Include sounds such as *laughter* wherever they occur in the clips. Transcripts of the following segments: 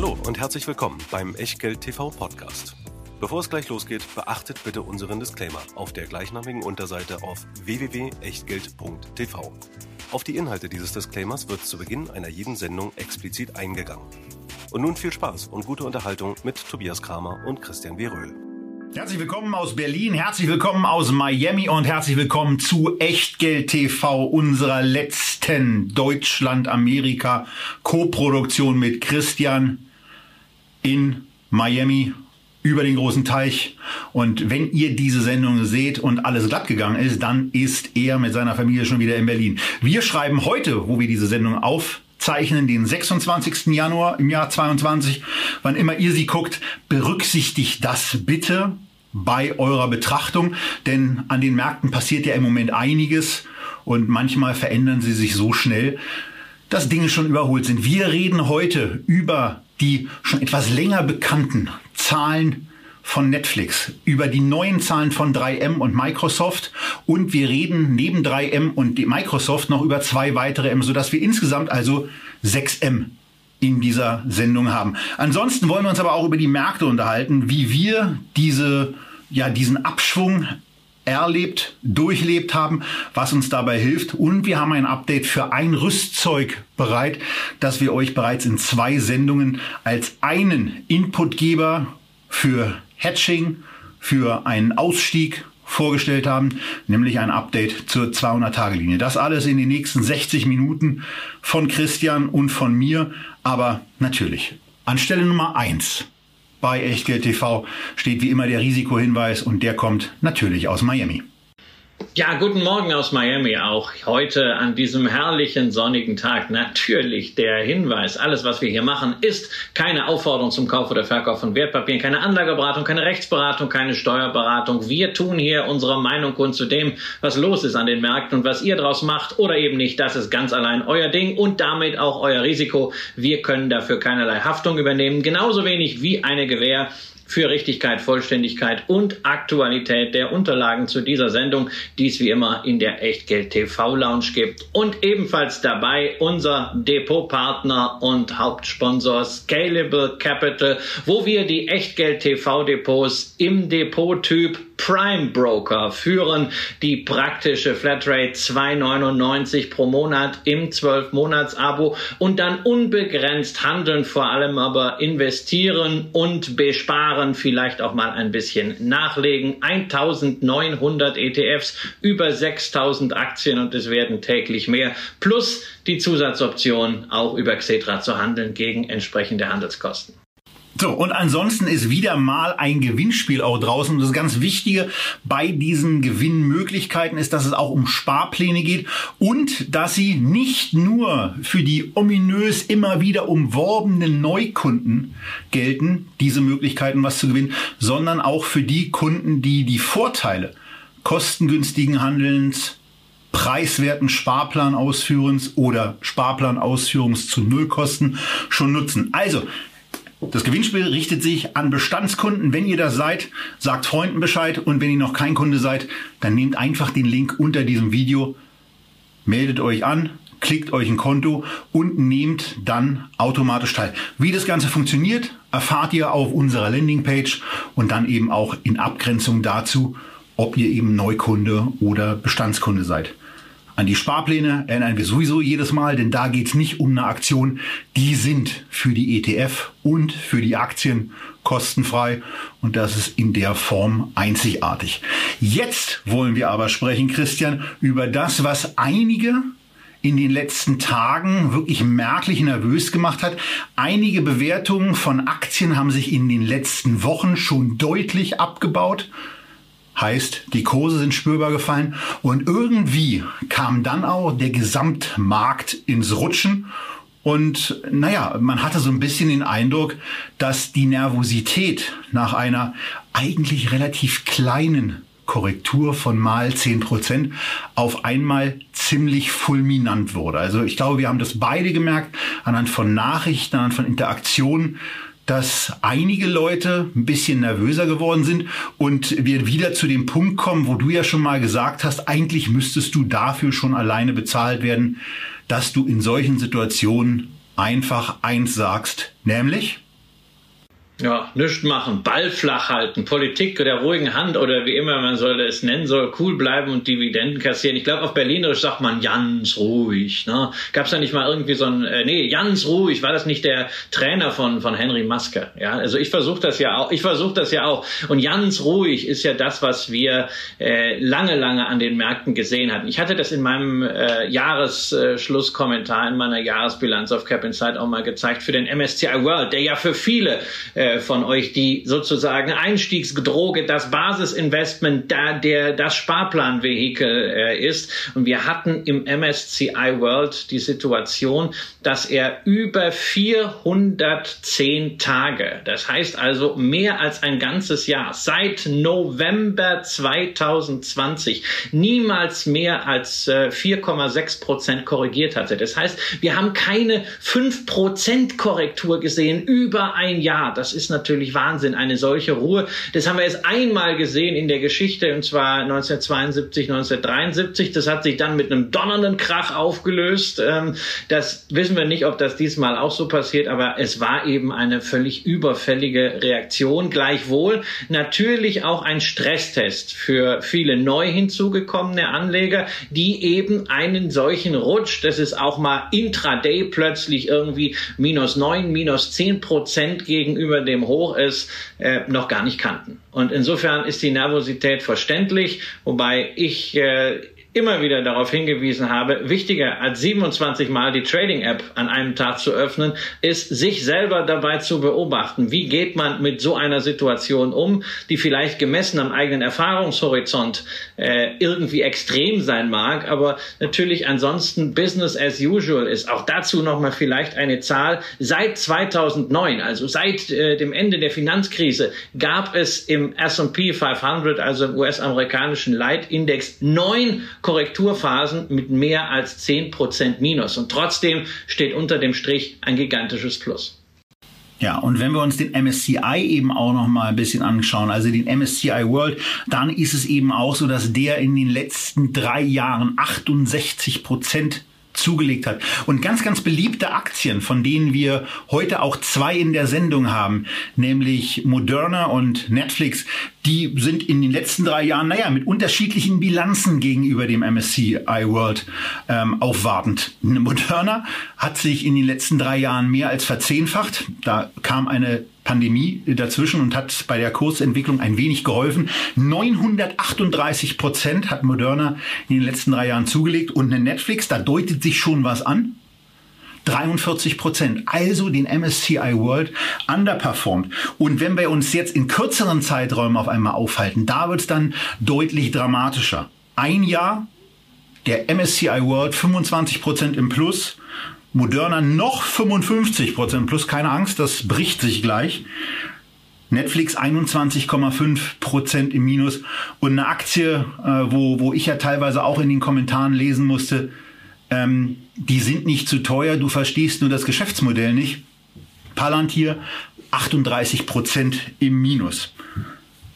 Hallo und herzlich willkommen beim Echtgeld TV Podcast. Bevor es gleich losgeht, beachtet bitte unseren Disclaimer auf der gleichnamigen Unterseite auf www.echtgeld.tv. Auf die Inhalte dieses Disclaimers wird zu Beginn einer jeden Sendung explizit eingegangen. Und nun viel Spaß und gute Unterhaltung mit Tobias Kramer und Christian W. Röhl. Herzlich willkommen aus Berlin, herzlich willkommen aus Miami und herzlich willkommen zu Echtgeld TV, unserer letzten Deutschland-Amerika Co-Produktion mit Christian in Miami über den großen Teich. Und wenn ihr diese Sendung seht und alles glatt gegangen ist, dann ist er mit seiner Familie schon wieder in Berlin. Wir schreiben heute, wo wir diese Sendung aufzeichnen, den 26. Januar im Jahr 22. Wann immer ihr sie guckt, berücksichtigt das bitte bei eurer Betrachtung, denn an den Märkten passiert ja im Moment einiges und manchmal verändern sie sich so schnell, dass Dinge schon überholt sind. Wir reden heute über die schon etwas länger bekannten Zahlen von Netflix, über die neuen Zahlen von 3M und Microsoft und wir reden neben 3M und Microsoft noch über zwei weitere M, sodass wir insgesamt also 6M in dieser Sendung haben. Ansonsten wollen wir uns aber auch über die Märkte unterhalten, wie wir diese, ja, diesen Abschwung erlebt, durchlebt haben, was uns dabei hilft. Und wir haben ein Update für ein Rüstzeug bereit, das wir euch bereits in zwei Sendungen als einen Inputgeber für Hatching, für einen Ausstieg vorgestellt haben, nämlich ein Update zur 200-Tage-Linie. Das alles in den nächsten 60 Minuten von Christian und von mir, aber natürlich anstelle Nummer eins bei Echtgeld TV steht wie immer der Risikohinweis und der kommt natürlich aus Miami. Ja, guten Morgen aus Miami auch. Heute an diesem herrlichen sonnigen Tag. Natürlich der Hinweis, alles was wir hier machen, ist keine Aufforderung zum Kauf oder Verkauf von Wertpapieren, keine Anlageberatung, keine Rechtsberatung, keine Steuerberatung. Wir tun hier unsere Meinung kund zu dem, was los ist an den Märkten und was ihr daraus macht oder eben nicht. Das ist ganz allein euer Ding und damit auch euer Risiko. Wir können dafür keinerlei Haftung übernehmen, genauso wenig wie eine Gewähr für Richtigkeit, Vollständigkeit und Aktualität der Unterlagen zu dieser Sendung, die es wie immer in der Echtgeld TV Lounge gibt. Und ebenfalls dabei unser Depotpartner und Hauptsponsor Scalable Capital, wo wir die Echtgeld TV Depots im Depottyp Prime Broker führen die praktische Flatrate 2,99 pro Monat im 12-Monats-Abo und dann unbegrenzt handeln, vor allem aber investieren und besparen, vielleicht auch mal ein bisschen nachlegen. 1900 ETFs, über 6000 Aktien und es werden täglich mehr, plus die Zusatzoption auch über Xetra zu handeln gegen entsprechende Handelskosten. So, und ansonsten ist wieder mal ein Gewinnspiel auch draußen. Und das ganz Wichtige bei diesen Gewinnmöglichkeiten ist, dass es auch um Sparpläne geht und dass sie nicht nur für die ominös immer wieder umworbenen Neukunden gelten, diese Möglichkeiten was zu gewinnen, sondern auch für die Kunden, die die Vorteile kostengünstigen Handelns, preiswerten Sparplanausführens oder Sparplanausführungs zu Nullkosten schon nutzen. Also, das Gewinnspiel richtet sich an Bestandskunden. Wenn ihr das seid, sagt Freunden Bescheid. Und wenn ihr noch kein Kunde seid, dann nehmt einfach den Link unter diesem Video, meldet euch an, klickt euch ein Konto und nehmt dann automatisch teil. Wie das Ganze funktioniert, erfahrt ihr auf unserer Landingpage und dann eben auch in Abgrenzung dazu, ob ihr eben Neukunde oder Bestandskunde seid. An die Sparpläne erinnern wir sowieso jedes Mal, denn da geht es nicht um eine Aktion. Die sind für die ETF und für die Aktien kostenfrei und das ist in der Form einzigartig. Jetzt wollen wir aber sprechen, Christian, über das, was einige in den letzten Tagen wirklich merklich nervös gemacht hat. Einige Bewertungen von Aktien haben sich in den letzten Wochen schon deutlich abgebaut. Heißt, die Kurse sind spürbar gefallen und irgendwie kam dann auch der Gesamtmarkt ins Rutschen und naja, man hatte so ein bisschen den Eindruck, dass die Nervosität nach einer eigentlich relativ kleinen Korrektur von mal 10 Prozent auf einmal ziemlich fulminant wurde. Also ich glaube, wir haben das beide gemerkt anhand von Nachrichten, anhand von Interaktionen dass einige Leute ein bisschen nervöser geworden sind und wir wieder zu dem Punkt kommen, wo du ja schon mal gesagt hast, eigentlich müsstest du dafür schon alleine bezahlt werden, dass du in solchen Situationen einfach eins sagst, nämlich ja, nichts machen, Ball flach halten, Politik der ruhigen Hand oder wie immer man soll es nennen soll, cool bleiben und Dividenden kassieren. Ich glaube, auf Berlinerisch sagt man ganz ruhig. Ne? Gab es da nicht mal irgendwie so ein, äh, nee, ganz ruhig, war das nicht der Trainer von, von Henry Maske? Ja, also ich versuche das ja auch, ich versuche das ja auch. Und ganz ruhig ist ja das, was wir äh, lange, lange an den Märkten gesehen hatten. Ich hatte das in meinem äh, Jahresschlusskommentar, in meiner Jahresbilanz auf Cap Insight auch mal gezeigt für den MSCI World, der ja für viele äh, äh, von euch, die sozusagen Einstiegsdroge, das Basisinvestment, da der das Sparplanvehikel äh, ist. Und wir hatten im MSCI World die Situation, dass er über 410 Tage, das heißt also mehr als ein ganzes Jahr, seit November 2020 niemals mehr als 4,6 äh, Prozent korrigiert hatte. Das heißt, wir haben keine 5 Prozent Korrektur gesehen über ein Jahr. Das ist natürlich Wahnsinn, eine solche Ruhe. Das haben wir erst einmal gesehen in der Geschichte, und zwar 1972, 1973. Das hat sich dann mit einem donnernden Krach aufgelöst. Ähm, das wissen wir nicht, ob das diesmal auch so passiert, aber es war eben eine völlig überfällige Reaktion. Gleichwohl natürlich auch ein Stresstest für viele neu hinzugekommene Anleger, die eben einen solchen Rutsch, das ist auch mal intraday plötzlich irgendwie minus neun, minus zehn Prozent gegenüber dem Hoch ist, äh, noch gar nicht kannten. Und insofern ist die Nervosität verständlich, wobei ich äh, immer wieder darauf hingewiesen habe, wichtiger als 27 Mal die Trading-App an einem Tag zu öffnen, ist, sich selber dabei zu beobachten. Wie geht man mit so einer Situation um, die vielleicht gemessen am eigenen Erfahrungshorizont äh, irgendwie extrem sein mag, aber natürlich ansonsten Business as usual ist. Auch dazu nochmal vielleicht eine Zahl. Seit 2009, also seit äh, dem Ende der Finanzkrise, gab es im S&P 500, also im US-amerikanischen Leitindex, neun Korrekturphasen mit mehr als 10% Minus. Und trotzdem steht unter dem Strich ein gigantisches Plus. Ja, und wenn wir uns den MSCI eben auch noch mal ein bisschen anschauen, also den MSCI World, dann ist es eben auch so, dass der in den letzten drei Jahren 68 Prozent zugelegt hat. Und ganz, ganz beliebte Aktien, von denen wir heute auch zwei in der Sendung haben, nämlich Moderna und Netflix, die sind in den letzten drei Jahren, naja, mit unterschiedlichen Bilanzen gegenüber dem MSCI World ähm, aufwartend. Moderna hat sich in den letzten drei Jahren mehr als verzehnfacht. Da kam eine Pandemie dazwischen und hat bei der Kursentwicklung ein wenig geholfen. 938 Prozent hat Moderna in den letzten drei Jahren zugelegt und eine Netflix, da deutet sich schon was an. 43 Prozent, also den MSCI World underperformed. Und wenn wir uns jetzt in kürzeren Zeiträumen auf einmal aufhalten, da wird es dann deutlich dramatischer. Ein Jahr, der MSCI World 25 Prozent im Plus, Moderna noch 55 Prozent plus. Keine Angst, das bricht sich gleich. Netflix 21,5 Prozent im Minus und eine Aktie, äh, wo, wo ich ja teilweise auch in den Kommentaren lesen musste, ähm, die sind nicht zu teuer, du verstehst nur das Geschäftsmodell nicht. Palantir 38 Prozent im Minus.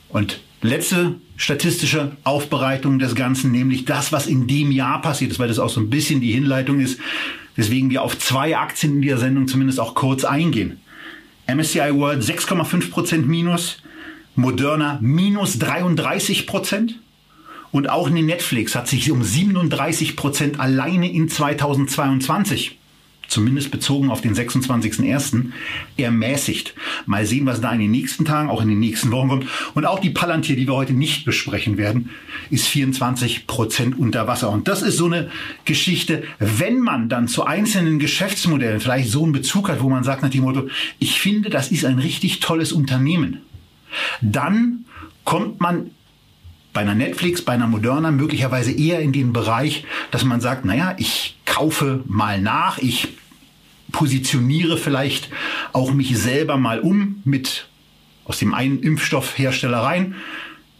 Und letzte statistische Aufbereitung des Ganzen, nämlich das, was in dem Jahr passiert ist, weil das auch so ein bisschen die Hinleitung ist weswegen wir auf zwei Aktien in dieser Sendung zumindest auch kurz eingehen. MSCI World 6,5% minus, Moderna minus 33% und auch in Netflix hat sich um 37% alleine in 2022 zumindest bezogen auf den 26.01., ermäßigt. Mal sehen, was da in den nächsten Tagen, auch in den nächsten Wochen kommt. Und auch die Palantir, die wir heute nicht besprechen werden, ist 24 Prozent unter Wasser. Und das ist so eine Geschichte, wenn man dann zu einzelnen Geschäftsmodellen vielleicht so einen Bezug hat, wo man sagt nach dem Motto, ich finde, das ist ein richtig tolles Unternehmen, dann kommt man bei einer Netflix, bei einer Moderna möglicherweise eher in den Bereich, dass man sagt, naja, ich kaufe mal nach, ich positioniere vielleicht auch mich selber mal um mit aus dem einen Impfstoffhersteller rein,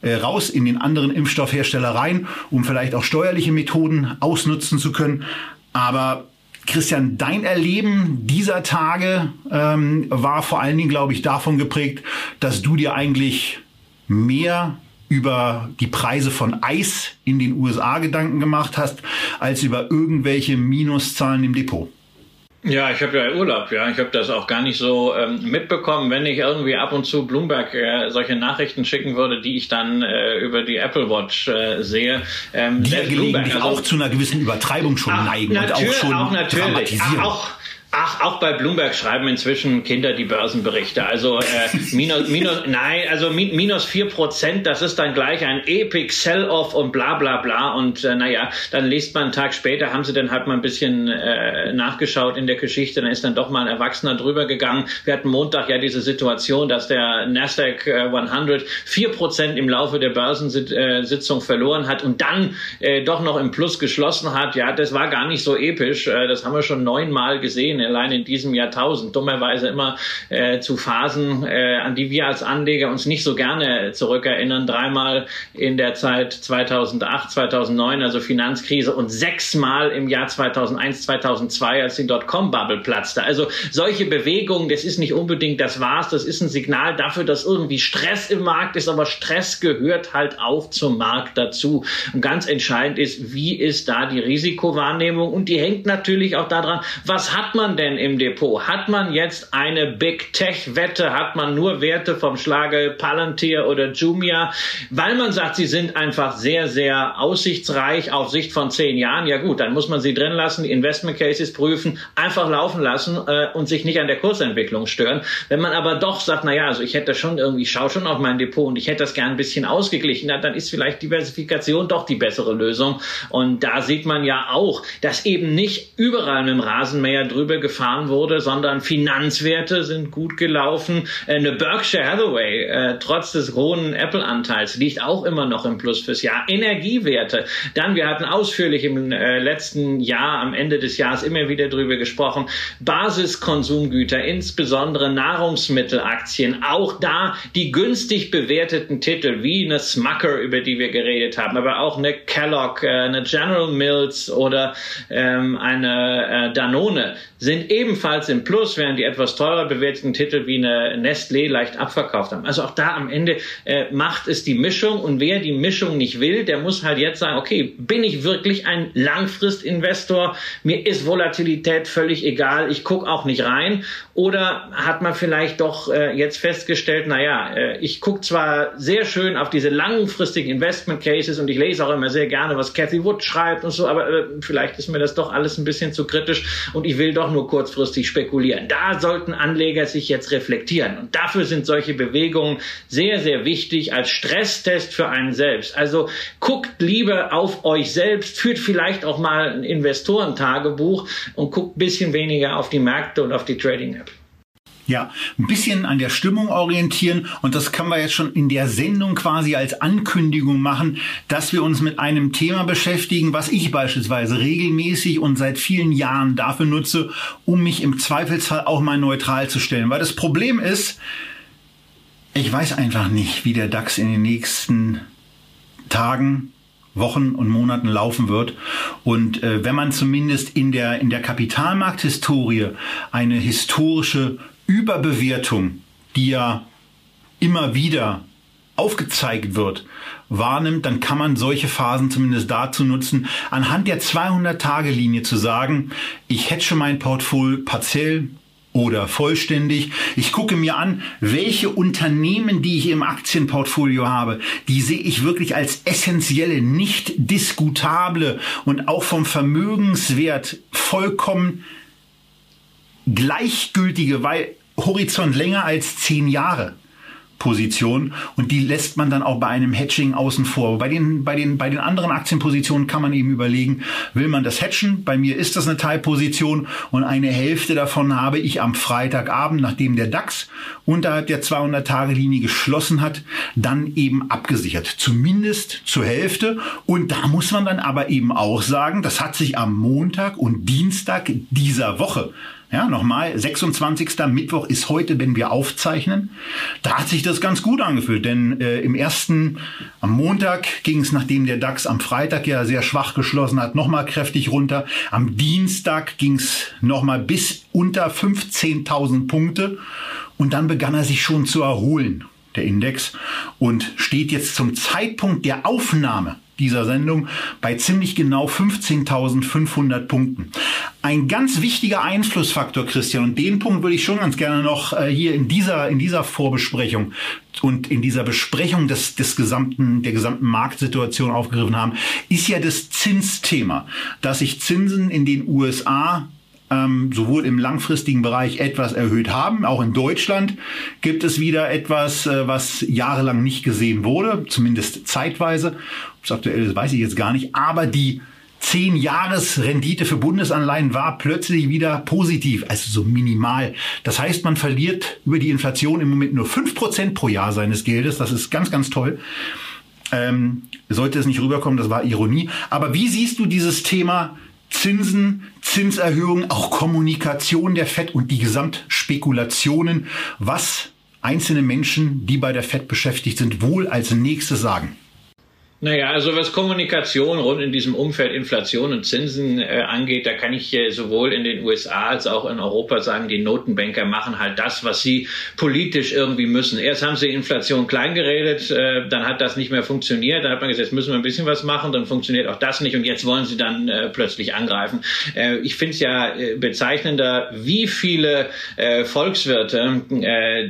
äh, raus in den anderen Impfstoffhersteller rein, um vielleicht auch steuerliche Methoden ausnutzen zu können. Aber Christian, dein Erleben dieser Tage ähm, war vor allen Dingen, glaube ich, davon geprägt, dass du dir eigentlich mehr über die Preise von Eis in den USA Gedanken gemacht hast, als über irgendwelche Minuszahlen im Depot. Ja, ich habe ja Urlaub, ja. Ich habe das auch gar nicht so ähm, mitbekommen, wenn ich irgendwie ab und zu Bloomberg äh, solche Nachrichten schicken würde, die ich dann äh, über die Apple Watch äh, sehe. Ähm, die ja gelegentlich also, auch zu einer gewissen Übertreibung schon ach, neigen und auch schon auch natürlich. dramatisieren. Ach, auch Ach, auch bei Bloomberg schreiben inzwischen Kinder die Börsenberichte. Also äh, *laughs* minus, minus, nein, also minus vier Prozent, das ist dann gleich ein Epic Sell-off und bla bla bla. Und äh, naja, dann liest man einen Tag später, haben sie dann halt mal ein bisschen äh, nachgeschaut in der Geschichte, dann ist dann doch mal ein Erwachsener drüber gegangen. Wir hatten Montag ja diese Situation, dass der Nasdaq 100 vier Prozent im Laufe der Börsensitzung verloren hat und dann äh, doch noch im Plus geschlossen hat. Ja, das war gar nicht so episch. Äh, das haben wir schon neunmal gesehen allein in diesem Jahrtausend, dummerweise immer äh, zu Phasen, äh, an die wir als Anleger uns nicht so gerne zurückerinnern. Dreimal in der Zeit 2008, 2009, also Finanzkrise und sechsmal im Jahr 2001, 2002, als die Dotcom-Bubble platzte. Also solche Bewegungen, das ist nicht unbedingt das war's, das ist ein Signal dafür, dass irgendwie Stress im Markt ist, aber Stress gehört halt auch zum Markt dazu. Und ganz entscheidend ist, wie ist da die Risikowahrnehmung und die hängt natürlich auch daran, was hat man denn im Depot? Hat man jetzt eine Big Tech Wette? Hat man nur Werte vom Schlage Palantir oder Jumia? Weil man sagt, sie sind einfach sehr, sehr aussichtsreich auf Sicht von zehn Jahren. Ja gut, dann muss man sie drin lassen, Investment Cases prüfen, einfach laufen lassen äh, und sich nicht an der Kursentwicklung stören. Wenn man aber doch sagt, na ja, also ich hätte schon irgendwie, ich schaue schon auf mein Depot und ich hätte das gern ein bisschen ausgeglichen, na, dann ist vielleicht Diversifikation doch die bessere Lösung. Und da sieht man ja auch, dass eben nicht überall mit dem Rasenmäher drüber gefahren wurde, sondern Finanzwerte sind gut gelaufen. Äh, eine Berkshire Hathaway, äh, trotz des hohen Apple-Anteils, liegt auch immer noch im Plus fürs Jahr. Energiewerte. Dann, wir hatten ausführlich im äh, letzten Jahr, am Ende des Jahres immer wieder drüber gesprochen. Basiskonsumgüter, insbesondere Nahrungsmittelaktien. Auch da die günstig bewerteten Titel wie eine Smucker, über die wir geredet haben, aber auch eine Kellogg, äh, eine General Mills oder ähm, eine äh, Danone sind ebenfalls im Plus, während die etwas teurer bewerteten Titel wie eine Nestlé leicht abverkauft haben. Also auch da am Ende äh, macht es die Mischung und wer die Mischung nicht will, der muss halt jetzt sagen, okay, bin ich wirklich ein Langfristinvestor? Mir ist Volatilität völlig egal, ich gucke auch nicht rein. Oder hat man vielleicht doch äh, jetzt festgestellt, naja, äh, ich gucke zwar sehr schön auf diese langfristigen Investment Cases und ich lese auch immer sehr gerne, was Cathy Wood schreibt und so, aber äh, vielleicht ist mir das doch alles ein bisschen zu kritisch und ich will doch nur kurzfristig spekulieren. Da sollten Anleger sich jetzt reflektieren. Und dafür sind solche Bewegungen sehr, sehr wichtig als Stresstest für einen selbst. Also guckt lieber auf euch selbst, führt vielleicht auch mal ein Investorentagebuch und guckt ein bisschen weniger auf die Märkte und auf die Trading-App. Ja, ein bisschen an der Stimmung orientieren und das können wir jetzt schon in der Sendung quasi als Ankündigung machen, dass wir uns mit einem Thema beschäftigen, was ich beispielsweise regelmäßig und seit vielen Jahren dafür nutze, um mich im Zweifelsfall auch mal neutral zu stellen. Weil das Problem ist, ich weiß einfach nicht, wie der DAX in den nächsten Tagen Wochen und Monaten laufen wird. Und äh, wenn man zumindest in der, in der Kapitalmarkthistorie eine historische Überbewertung, die ja immer wieder aufgezeigt wird, wahrnimmt, dann kann man solche Phasen zumindest dazu nutzen, anhand der 200-Tage-Linie zu sagen, ich hedge mein Portfolio partiell oder vollständig. Ich gucke mir an, welche Unternehmen, die ich im Aktienportfolio habe, die sehe ich wirklich als essentielle, nicht diskutable und auch vom Vermögenswert vollkommen gleichgültige, weil Horizont länger als zehn Jahre. Position und die lässt man dann auch bei einem Hedging außen vor. Bei den, bei den, bei den anderen Aktienpositionen kann man eben überlegen, will man das hedgen? Bei mir ist das eine Teilposition und eine Hälfte davon habe ich am Freitagabend, nachdem der DAX unterhalb der 200-Tage-Linie geschlossen hat, dann eben abgesichert. Zumindest zur Hälfte. Und da muss man dann aber eben auch sagen, das hat sich am Montag und Dienstag dieser Woche ja, nochmal, 26. Mittwoch ist heute, wenn wir aufzeichnen. Da hat sich das ganz gut angefühlt, denn äh, im ersten, am Montag ging es, nachdem der DAX am Freitag ja sehr schwach geschlossen hat, nochmal kräftig runter. Am Dienstag ging es nochmal bis unter 15.000 Punkte und dann begann er sich schon zu erholen, der Index, und steht jetzt zum Zeitpunkt der Aufnahme dieser Sendung bei ziemlich genau 15.500 Punkten. Ein ganz wichtiger Einflussfaktor, Christian, und den Punkt würde ich schon ganz gerne noch äh, hier in dieser, in dieser Vorbesprechung und in dieser Besprechung des, des gesamten, der gesamten Marktsituation aufgegriffen haben, ist ja das Zinsthema, dass sich Zinsen in den USA ähm, sowohl im langfristigen Bereich etwas erhöht haben. Auch in Deutschland gibt es wieder etwas, äh, was jahrelang nicht gesehen wurde, zumindest zeitweise. Aktuell ist, weiß ich jetzt gar nicht. Aber die 10 Jahresrendite für Bundesanleihen war plötzlich wieder positiv, also so minimal. Das heißt, man verliert über die Inflation im Moment nur 5% pro Jahr seines Geldes. Das ist ganz, ganz toll. Ähm, sollte es nicht rüberkommen, das war Ironie. Aber wie siehst du dieses Thema Zinsen, Zinserhöhungen, auch Kommunikation der FED und die Gesamtspekulationen, was einzelne Menschen, die bei der FED beschäftigt sind, wohl als nächstes sagen? Naja, also was Kommunikation rund in diesem Umfeld Inflation und Zinsen äh, angeht, da kann ich äh, sowohl in den USA als auch in Europa sagen, die Notenbanker machen halt das, was sie politisch irgendwie müssen. Erst haben sie Inflation kleingeredet, äh, dann hat das nicht mehr funktioniert, dann hat man gesagt, jetzt müssen wir ein bisschen was machen, dann funktioniert auch das nicht und jetzt wollen sie dann äh, plötzlich angreifen. Äh, ich finde es ja äh, bezeichnender, wie viele äh, Volkswirte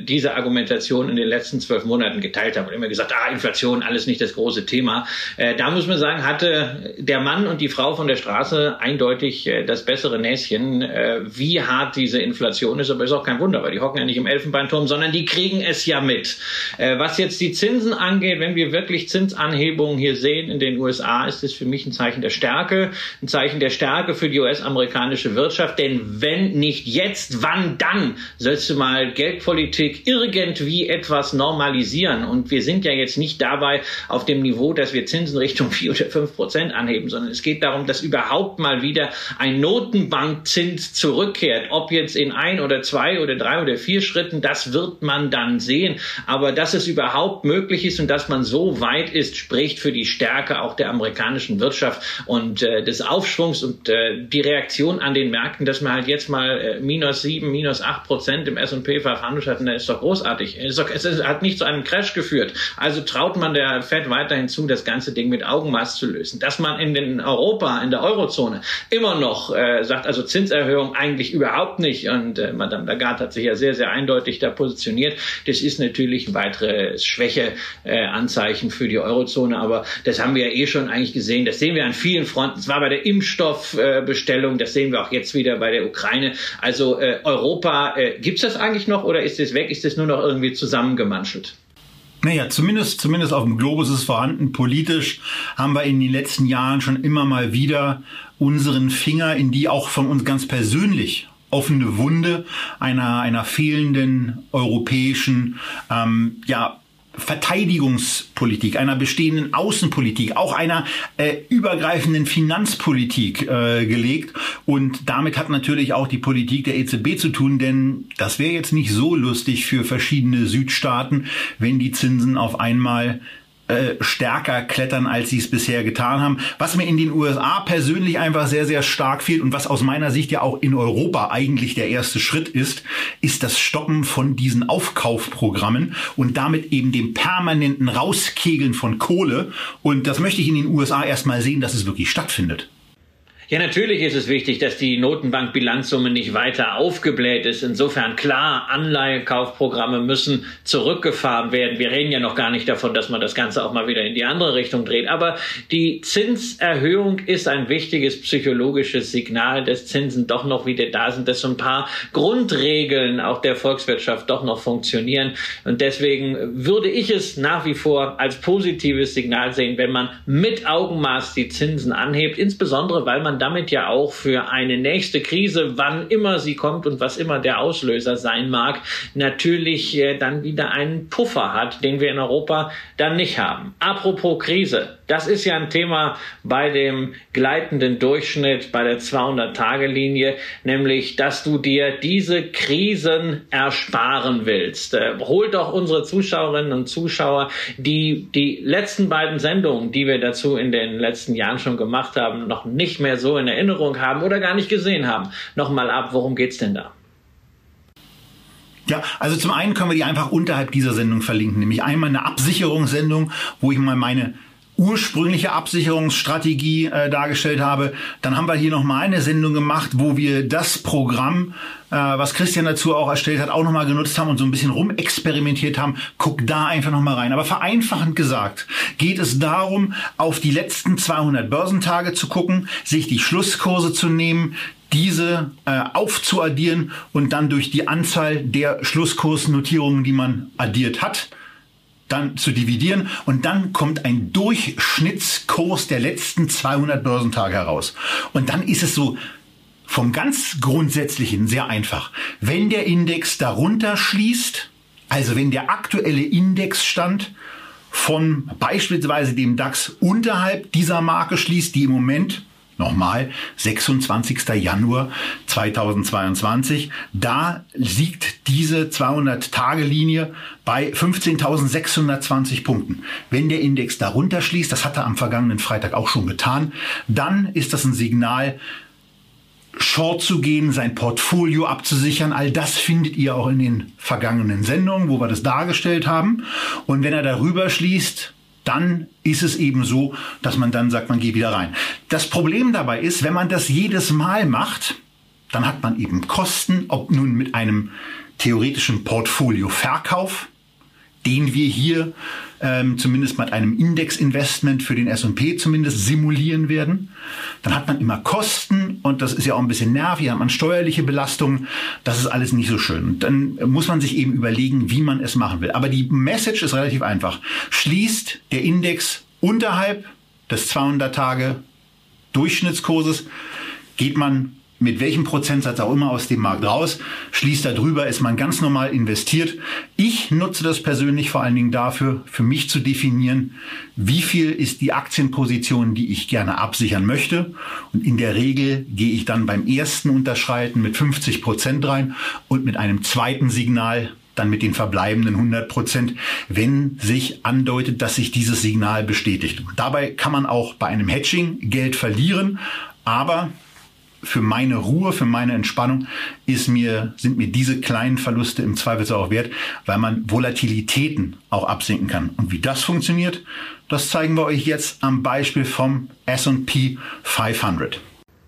diese Argumentation in den letzten zwölf Monaten geteilt haben und immer gesagt, ah, Inflation, alles nicht das große Thema. Äh, da muss man sagen, hatte der Mann und die Frau von der Straße eindeutig äh, das bessere Näschen, äh, wie hart diese Inflation ist. Aber ist auch kein Wunder, weil die hocken ja nicht im Elfenbeinturm, sondern die kriegen es ja mit. Äh, was jetzt die Zinsen angeht, wenn wir wirklich Zinsanhebungen hier sehen in den USA, ist es für mich ein Zeichen der Stärke, ein Zeichen der Stärke für die US-amerikanische Wirtschaft. Denn wenn nicht jetzt, wann dann? Sollst du mal Geldpolitik irgendwie etwas normalisieren? Und wir sind ja jetzt nicht dabei auf dem Niveau, dass wir Zinsen Richtung 4 oder 5 Prozent anheben, sondern es geht darum, dass überhaupt mal wieder ein Notenbankzins zurückkehrt. Ob jetzt in ein oder zwei oder drei oder vier Schritten, das wird man dann sehen. Aber dass es überhaupt möglich ist und dass man so weit ist, spricht für die Stärke auch der amerikanischen Wirtschaft und äh, des Aufschwungs und äh, die Reaktion an den Märkten, dass man halt jetzt mal äh, minus sieben, minus acht Prozent im S&P 500 hat, das ist doch großartig. Es, doch, es hat nicht zu einem Crash geführt. Also traut man der Fed weiterhin zu, das ganze Ding mit Augenmaß zu lösen. Dass man in den Europa, in der Eurozone immer noch äh, sagt, also Zinserhöhung eigentlich überhaupt nicht. Und äh, Madame Lagarde hat sich ja sehr, sehr eindeutig da positioniert. Das ist natürlich ein weiteres Schwächeanzeichen äh, für die Eurozone. Aber das haben wir ja eh schon eigentlich gesehen. Das sehen wir an vielen Fronten. Es war bei der Impfstoffbestellung, das sehen wir auch jetzt wieder bei der Ukraine. Also äh, Europa, äh, gibt es das eigentlich noch oder ist es weg? Ist es nur noch irgendwie zusammengemanschelt? Naja, zumindest, zumindest auf dem Globus ist es vorhanden. Politisch haben wir in den letzten Jahren schon immer mal wieder unseren Finger in die auch von uns ganz persönlich offene Wunde einer, einer fehlenden europäischen ähm, ja, Verteidigungspolitik, einer bestehenden Außenpolitik, auch einer äh, übergreifenden Finanzpolitik äh, gelegt. Und damit hat natürlich auch die Politik der EZB zu tun, denn das wäre jetzt nicht so lustig für verschiedene Südstaaten, wenn die Zinsen auf einmal äh, stärker klettern, als sie es bisher getan haben. Was mir in den USA persönlich einfach sehr, sehr stark fehlt und was aus meiner Sicht ja auch in Europa eigentlich der erste Schritt ist, ist das Stoppen von diesen Aufkaufprogrammen und damit eben dem permanenten Rauskegeln von Kohle. Und das möchte ich in den USA erstmal sehen, dass es wirklich stattfindet. Ja, natürlich ist es wichtig, dass die Notenbankbilanzsumme nicht weiter aufgebläht ist. Insofern klar, Anleihekaufprogramme müssen zurückgefahren werden. Wir reden ja noch gar nicht davon, dass man das Ganze auch mal wieder in die andere Richtung dreht. Aber die Zinserhöhung ist ein wichtiges psychologisches Signal, dass Zinsen doch noch wieder da sind, dass so ein paar Grundregeln auch der Volkswirtschaft doch noch funktionieren. Und deswegen würde ich es nach wie vor als positives Signal sehen, wenn man mit Augenmaß die Zinsen anhebt, insbesondere weil man damit ja auch für eine nächste Krise, wann immer sie kommt und was immer der Auslöser sein mag, natürlich äh, dann wieder einen Puffer hat, den wir in Europa dann nicht haben. Apropos Krise, das ist ja ein Thema bei dem gleitenden Durchschnitt, bei der 200-Tage-Linie, nämlich, dass du dir diese Krisen ersparen willst. Äh, hol doch unsere Zuschauerinnen und Zuschauer, die die letzten beiden Sendungen, die wir dazu in den letzten Jahren schon gemacht haben, noch nicht mehr so in Erinnerung haben oder gar nicht gesehen haben, nochmal ab, worum geht's denn da? Ja, also zum einen können wir die einfach unterhalb dieser Sendung verlinken, nämlich einmal eine Absicherungssendung, wo ich mal meine ursprüngliche Absicherungsstrategie äh, dargestellt habe. Dann haben wir hier noch mal eine Sendung gemacht, wo wir das Programm, äh, was Christian dazu auch erstellt hat, auch noch mal genutzt haben und so ein bisschen rumexperimentiert haben. Guck da einfach noch mal rein. Aber vereinfachend gesagt geht es darum, auf die letzten 200 Börsentage zu gucken, sich die Schlusskurse zu nehmen, diese äh, aufzuaddieren und dann durch die Anzahl der Schlusskursnotierungen, die man addiert hat, dann zu dividieren und dann kommt ein Durchschnittskurs der letzten 200 Börsentage heraus. Und dann ist es so vom ganz Grundsätzlichen sehr einfach. Wenn der Index darunter schließt, also wenn der aktuelle Indexstand von beispielsweise dem DAX unterhalb dieser Marke schließt, die im Moment Nochmal, 26. Januar 2022. Da liegt diese 200-Tage-Linie bei 15.620 Punkten. Wenn der Index darunter schließt, das hat er am vergangenen Freitag auch schon getan, dann ist das ein Signal, Short zu gehen, sein Portfolio abzusichern. All das findet ihr auch in den vergangenen Sendungen, wo wir das dargestellt haben. Und wenn er darüber schließt, dann ist es eben so, dass man dann sagt, man geht wieder rein. Das Problem dabei ist, wenn man das jedes Mal macht, dann hat man eben Kosten, ob nun mit einem theoretischen Portfolio-Verkauf, den wir hier ähm, zumindest mit einem Index-Investment für den S&P zumindest simulieren werden. Dann hat man immer Kosten und das ist ja auch ein bisschen nervig, hat man steuerliche Belastungen. Das ist alles nicht so schön. Und dann muss man sich eben überlegen, wie man es machen will. Aber die Message ist relativ einfach. Schließt der Index unterhalb des 200 Tage Durchschnittskurses, geht man mit welchem Prozentsatz auch immer aus dem Markt raus, schließt da drüber, ist man ganz normal investiert. Ich nutze das persönlich vor allen Dingen dafür, für mich zu definieren, wie viel ist die Aktienposition, die ich gerne absichern möchte. Und in der Regel gehe ich dann beim ersten Unterschreiten mit 50 Prozent rein und mit einem zweiten Signal dann mit den verbleibenden 100 Prozent, wenn sich andeutet, dass sich dieses Signal bestätigt. Dabei kann man auch bei einem Hedging Geld verlieren, aber für meine Ruhe, für meine Entspannung ist mir, sind mir diese kleinen Verluste im Zweifelsfall auch wert, weil man Volatilitäten auch absinken kann. Und wie das funktioniert, das zeigen wir euch jetzt am Beispiel vom S&P 500.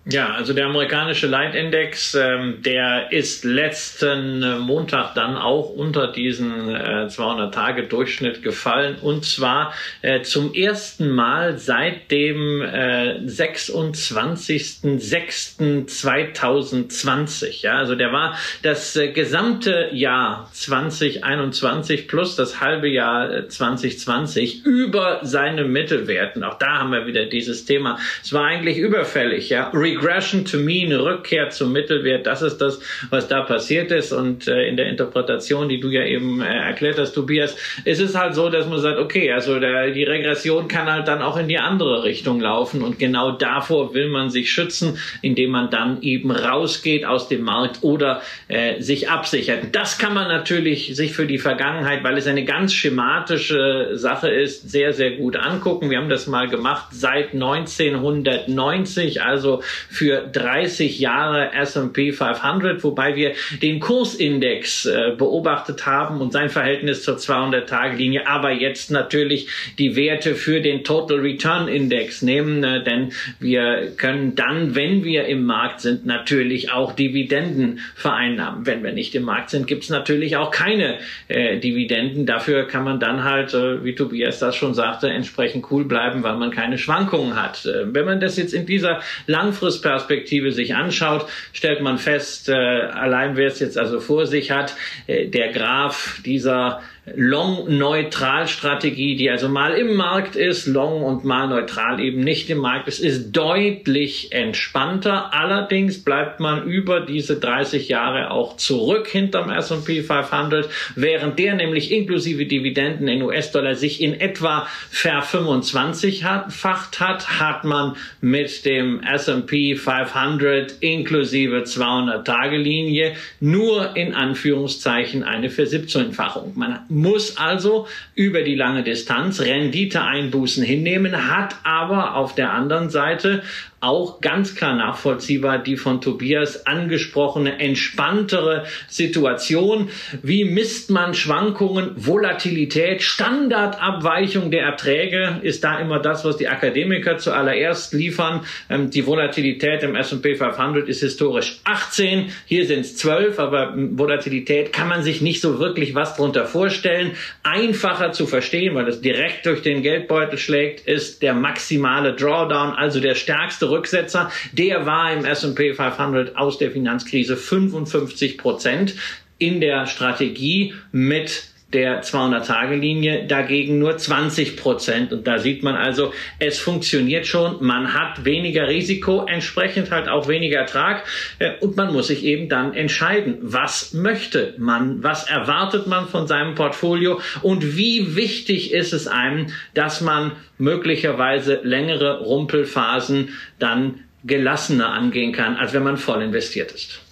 Ja, also der amerikanische Leitindex, ähm, der ist letzten äh, Montag dann auch unter diesen äh, 200-Tage-Durchschnitt gefallen und zwar äh, zum ersten Mal seit dem äh, 26.06.2020. Ja, also der war das äh, gesamte Jahr 2021 plus das halbe Jahr 2020 äh, über seine Mittelwerten. Auch da haben wir wieder dieses Thema. Es war eigentlich überfällig, ja Regression to Mean, Rückkehr zum Mittelwert, das ist das, was da passiert ist. Und äh, in der Interpretation, die du ja eben äh, erklärt hast, Tobias, ist es halt so, dass man sagt, okay, also der, die Regression kann halt dann auch in die andere Richtung laufen. Und genau davor will man sich schützen, indem man dann eben rausgeht aus dem Markt oder äh, sich absichert. Das kann man natürlich sich für die Vergangenheit, weil es eine ganz schematische Sache ist, sehr, sehr gut angucken. Wir haben das mal gemacht seit 1990, also für 30 Jahre S&P 500, wobei wir den Kursindex äh, beobachtet haben und sein Verhältnis zur 200-Tage-Linie, aber jetzt natürlich die Werte für den Total Return Index nehmen, äh, denn wir können dann, wenn wir im Markt sind, natürlich auch Dividenden vereinnahmen. Wenn wir nicht im Markt sind, gibt es natürlich auch keine äh, Dividenden. Dafür kann man dann halt, äh, wie Tobias das schon sagte, entsprechend cool bleiben, weil man keine Schwankungen hat. Äh, wenn man das jetzt in dieser Langfrist Perspektive sich anschaut, stellt man fest, äh, allein wer es jetzt also vor sich hat, äh, der Graph dieser Long-Neutral-Strategie, die also mal im Markt ist, long und mal neutral eben nicht im Markt ist, ist deutlich entspannter. Allerdings bleibt man über diese 30 Jahre auch zurück hinterm S&P 500, während der nämlich inklusive Dividenden in US-Dollar sich in etwa ver 25-facht hat, hat man mit dem S&P 500 inklusive 200-Tage-Linie nur in Anführungszeichen eine Ver-17-fachung. Man muss also über die lange Distanz Renditeeinbußen hinnehmen, hat aber auf der anderen Seite auch ganz klar nachvollziehbar die von Tobias angesprochene entspanntere Situation. Wie misst man Schwankungen, Volatilität, Standardabweichung der Erträge ist da immer das, was die Akademiker zuallererst liefern. Ähm, die Volatilität im S&P 500 ist historisch 18, hier sind es 12, aber Volatilität kann man sich nicht so wirklich was darunter vorstellen. Einfacher zu verstehen, weil es direkt durch den Geldbeutel schlägt, ist der maximale Drawdown, also der stärkste Rücksetzer. Der war im S&P 500 aus der Finanzkrise 55 Prozent in der Strategie mit der 200-Tage-Linie dagegen nur 20 Prozent. Und da sieht man also, es funktioniert schon. Man hat weniger Risiko, entsprechend halt auch weniger Ertrag. Äh, und man muss sich eben dann entscheiden, was möchte man, was erwartet man von seinem Portfolio und wie wichtig ist es einem, dass man möglicherweise längere Rumpelphasen dann gelassener angehen kann, als wenn man voll investiert ist.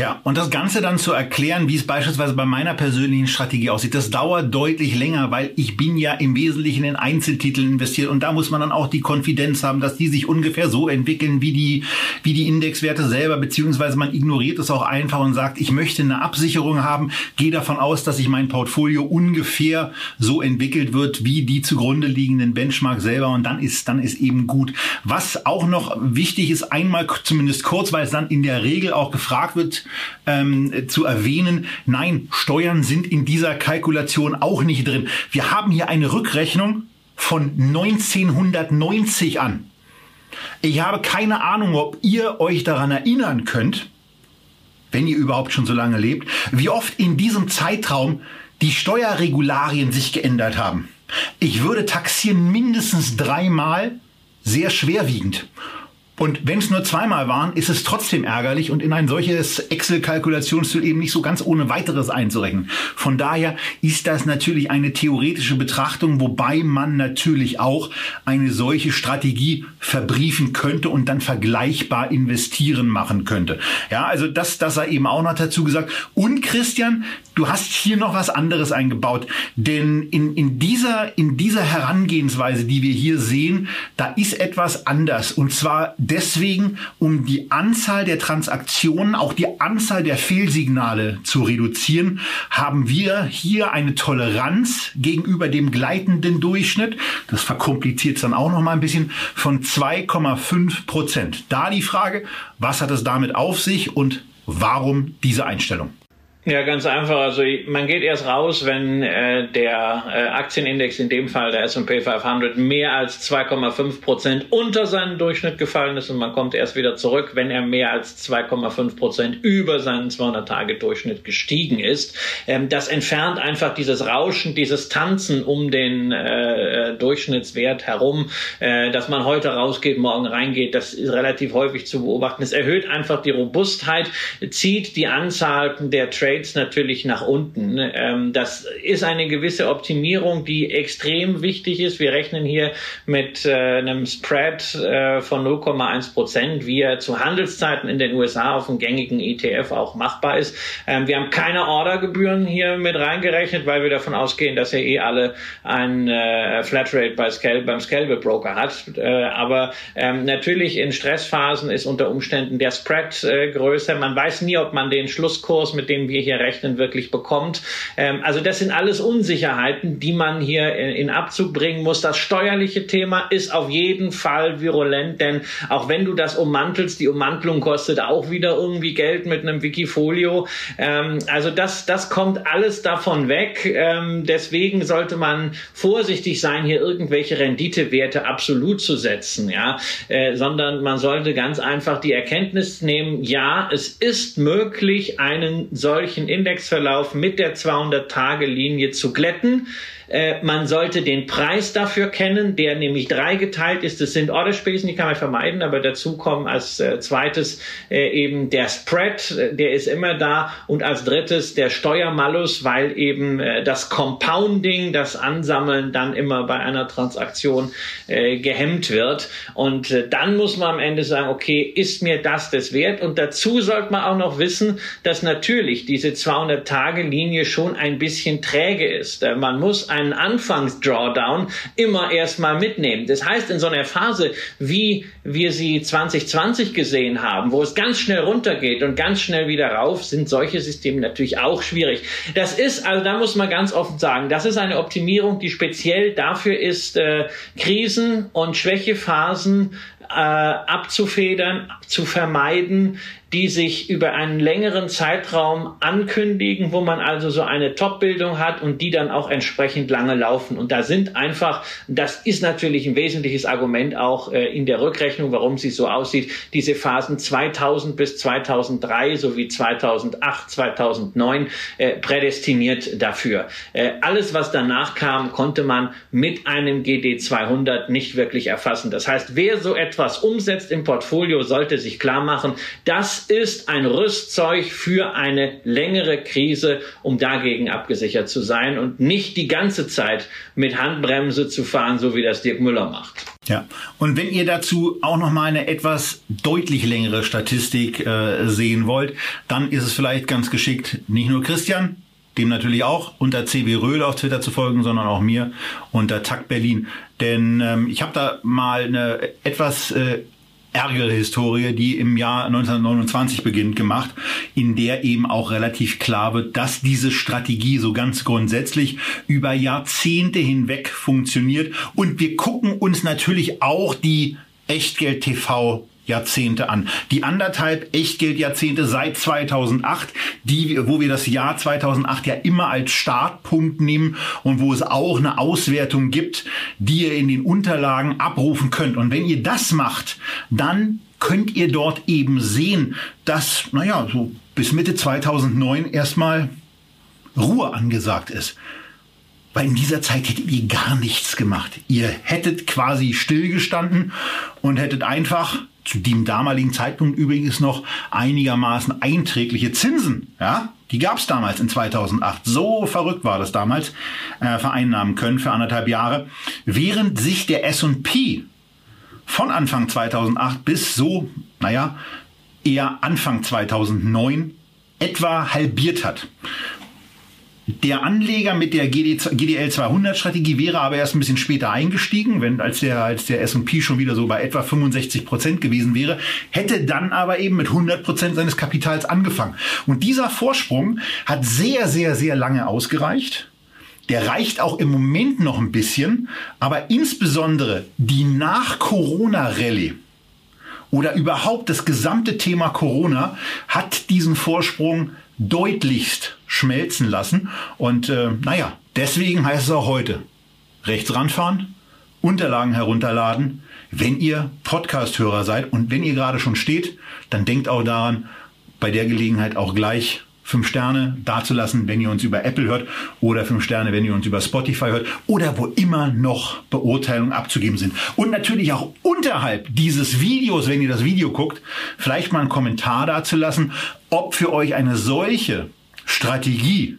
Ja, und das Ganze dann zu erklären, wie es beispielsweise bei meiner persönlichen Strategie aussieht, das dauert deutlich länger, weil ich bin ja im Wesentlichen in Einzeltiteln investiert und da muss man dann auch die Konfidenz haben, dass die sich ungefähr so entwickeln wie die, wie die Indexwerte selber, beziehungsweise man ignoriert es auch einfach und sagt, ich möchte eine Absicherung haben, gehe davon aus, dass sich mein Portfolio ungefähr so entwickelt wird wie die zugrunde liegenden Benchmark selber und dann ist, dann ist eben gut. Was auch noch wichtig ist, einmal zumindest kurz, weil es dann in der Regel auch gefragt wird, ähm, zu erwähnen, nein, Steuern sind in dieser Kalkulation auch nicht drin. Wir haben hier eine Rückrechnung von 1990 an. Ich habe keine Ahnung, ob ihr euch daran erinnern könnt, wenn ihr überhaupt schon so lange lebt, wie oft in diesem Zeitraum die Steuerregularien sich geändert haben. Ich würde taxieren mindestens dreimal sehr schwerwiegend. Und wenn es nur zweimal waren, ist es trotzdem ärgerlich und in ein solches Excel-Kalkulationstool eben nicht so ganz ohne weiteres einzurechnen. Von daher ist das natürlich eine theoretische Betrachtung, wobei man natürlich auch eine solche Strategie verbriefen könnte und dann vergleichbar investieren machen könnte. Ja, also das, das sei eben auch noch dazu gesagt. Und Christian, du hast hier noch was anderes eingebaut, denn in, in dieser, in dieser Herangehensweise, die wir hier sehen, da ist etwas anders und zwar deswegen, um die Anzahl der Transaktionen, auch die Anzahl der Fehlsignale zu reduzieren, haben wir hier eine Toleranz gegenüber dem gleitenden Durchschnitt. Das verkompliziert es dann auch noch mal ein bisschen von 2,5 Prozent. Da die Frage, was hat es damit auf sich und warum diese Einstellung? Ja, ganz einfach. Also man geht erst raus, wenn äh, der äh, Aktienindex, in dem Fall der S&P 500, mehr als 2,5 Prozent unter seinen Durchschnitt gefallen ist und man kommt erst wieder zurück, wenn er mehr als 2,5 Prozent über seinen 200-Tage-Durchschnitt gestiegen ist. Ähm, das entfernt einfach dieses Rauschen, dieses Tanzen um den äh, Durchschnittswert herum, äh, dass man heute rausgeht, morgen reingeht. Das ist relativ häufig zu beobachten. Es erhöht einfach die Robustheit, zieht die Anzahl der Trades Trades natürlich nach unten. Ähm, das ist eine gewisse Optimierung, die extrem wichtig ist. Wir rechnen hier mit äh, einem Spread äh, von 0,1 Prozent, wie er zu Handelszeiten in den USA auf dem gängigen ETF auch machbar ist. Ähm, wir haben keine Ordergebühren hier mit reingerechnet, weil wir davon ausgehen, dass er eh alle ein äh, Flatrate bei Scale, beim Scalable Broker hat. Äh, aber ähm, natürlich in Stressphasen ist unter Umständen der Spread äh, größer. Man weiß nie, ob man den Schlusskurs, mit dem wir wir hier rechnen, wirklich bekommt. Ähm, also das sind alles Unsicherheiten, die man hier in, in Abzug bringen muss. Das steuerliche Thema ist auf jeden Fall virulent, denn auch wenn du das ummantelst, die Ummantelung kostet auch wieder irgendwie Geld mit einem Wikifolio. Ähm, also das, das kommt alles davon weg. Ähm, deswegen sollte man vorsichtig sein, hier irgendwelche Renditewerte absolut zu setzen, ja, äh, sondern man sollte ganz einfach die Erkenntnis nehmen, ja, es ist möglich, einen solchen solchen Indexverlauf mit der 200-Tage-Linie zu glätten. Äh, man sollte den Preis dafür kennen, der nämlich dreigeteilt ist. Das sind Orderspesen, die kann man vermeiden, aber dazu kommen als äh, zweites äh, eben der Spread, äh, der ist immer da und als drittes der Steuermalus, weil eben äh, das Compounding, das Ansammeln dann immer bei einer Transaktion gehemmt wird. Und dann muss man am Ende sagen, okay, ist mir das das wert? Und dazu sollte man auch noch wissen, dass natürlich diese 200-Tage-Linie schon ein bisschen träge ist. man muss ein einen Anfangs-Drawdown immer erstmal mitnehmen. Das heißt, in so einer Phase, wie wir sie 2020 gesehen haben, wo es ganz schnell runtergeht und ganz schnell wieder rauf, sind solche Systeme natürlich auch schwierig. Das ist, also da muss man ganz offen sagen, das ist eine Optimierung, die speziell dafür ist, äh, Krisen und Schwächephasen äh, abzufedern, zu vermeiden, die sich über einen längeren Zeitraum ankündigen, wo man also so eine Top-Bildung hat und die dann auch entsprechend lange laufen. Und da sind einfach, das ist natürlich ein wesentliches Argument auch äh, in der Rückrechnung, warum sie so aussieht, diese Phasen 2000 bis 2003 sowie 2008, 2009 äh, prädestiniert dafür. Äh, alles, was danach kam, konnte man mit einem GD200 nicht wirklich erfassen. Das heißt, wer so etwas umsetzt im Portfolio, sollte sich klar machen, dass ist ein Rüstzeug für eine längere Krise, um dagegen abgesichert zu sein und nicht die ganze Zeit mit Handbremse zu fahren, so wie das Dirk Müller macht. Ja, und wenn ihr dazu auch noch mal eine etwas deutlich längere Statistik äh, sehen wollt, dann ist es vielleicht ganz geschickt, nicht nur Christian, dem natürlich auch unter CB Röhl auf Twitter zu folgen, sondern auch mir unter Takt Berlin. Denn ähm, ich habe da mal eine etwas äh, ärgere Historie, die im Jahr 1929 beginnt, gemacht, in der eben auch relativ klar wird, dass diese Strategie so ganz grundsätzlich über Jahrzehnte hinweg funktioniert. Und wir gucken uns natürlich auch die Echtgeld TV Jahrzehnte an. Die anderthalb Echtgeldjahrzehnte seit 2008, die, wo wir das Jahr 2008 ja immer als Startpunkt nehmen und wo es auch eine Auswertung gibt, die ihr in den Unterlagen abrufen könnt. Und wenn ihr das macht, dann könnt ihr dort eben sehen, dass, naja, so bis Mitte 2009 erstmal Ruhe angesagt ist. Weil in dieser Zeit hättet ihr gar nichts gemacht. Ihr hättet quasi stillgestanden und hättet einfach zu dem damaligen Zeitpunkt übrigens noch einigermaßen einträgliche Zinsen, ja, die gab es damals in 2008. So verrückt war das damals, äh, vereinnahmen können für anderthalb Jahre, während sich der S&P von Anfang 2008 bis so, naja, eher Anfang 2009 etwa halbiert hat. Der Anleger mit der GDL 200 Strategie wäre aber erst ein bisschen später eingestiegen, wenn als der als der S&P schon wieder so bei etwa 65 Prozent gewesen wäre, hätte dann aber eben mit 100 Prozent seines Kapitals angefangen. Und dieser Vorsprung hat sehr sehr sehr lange ausgereicht. Der reicht auch im Moment noch ein bisschen, aber insbesondere die nach Corona Rallye oder überhaupt das gesamte Thema Corona hat diesen Vorsprung deutlichst schmelzen lassen. Und äh, naja, deswegen heißt es auch heute, rechts ranfahren, Unterlagen herunterladen. Wenn ihr Podcast-Hörer seid und wenn ihr gerade schon steht, dann denkt auch daran, bei der Gelegenheit auch gleich fünf Sterne dazulassen, wenn ihr uns über Apple hört oder fünf Sterne, wenn ihr uns über Spotify hört oder wo immer noch Beurteilungen abzugeben sind. Und natürlich auch unterhalb dieses Videos, wenn ihr das Video guckt, vielleicht mal einen Kommentar dazulassen, ob für euch eine solche Strategie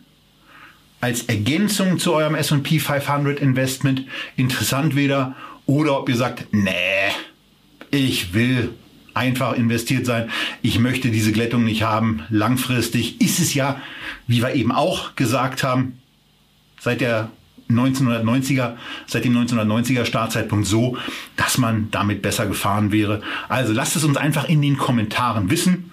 als Ergänzung zu eurem S&P 500 Investment interessant wäre oder ob ihr sagt, nee, ich will einfach investiert sein. Ich möchte diese Glättung nicht haben. Langfristig ist es ja, wie wir eben auch gesagt haben, seit der 1990er, seit dem 1990er Startzeitpunkt so, dass man damit besser gefahren wäre. Also lasst es uns einfach in den Kommentaren wissen.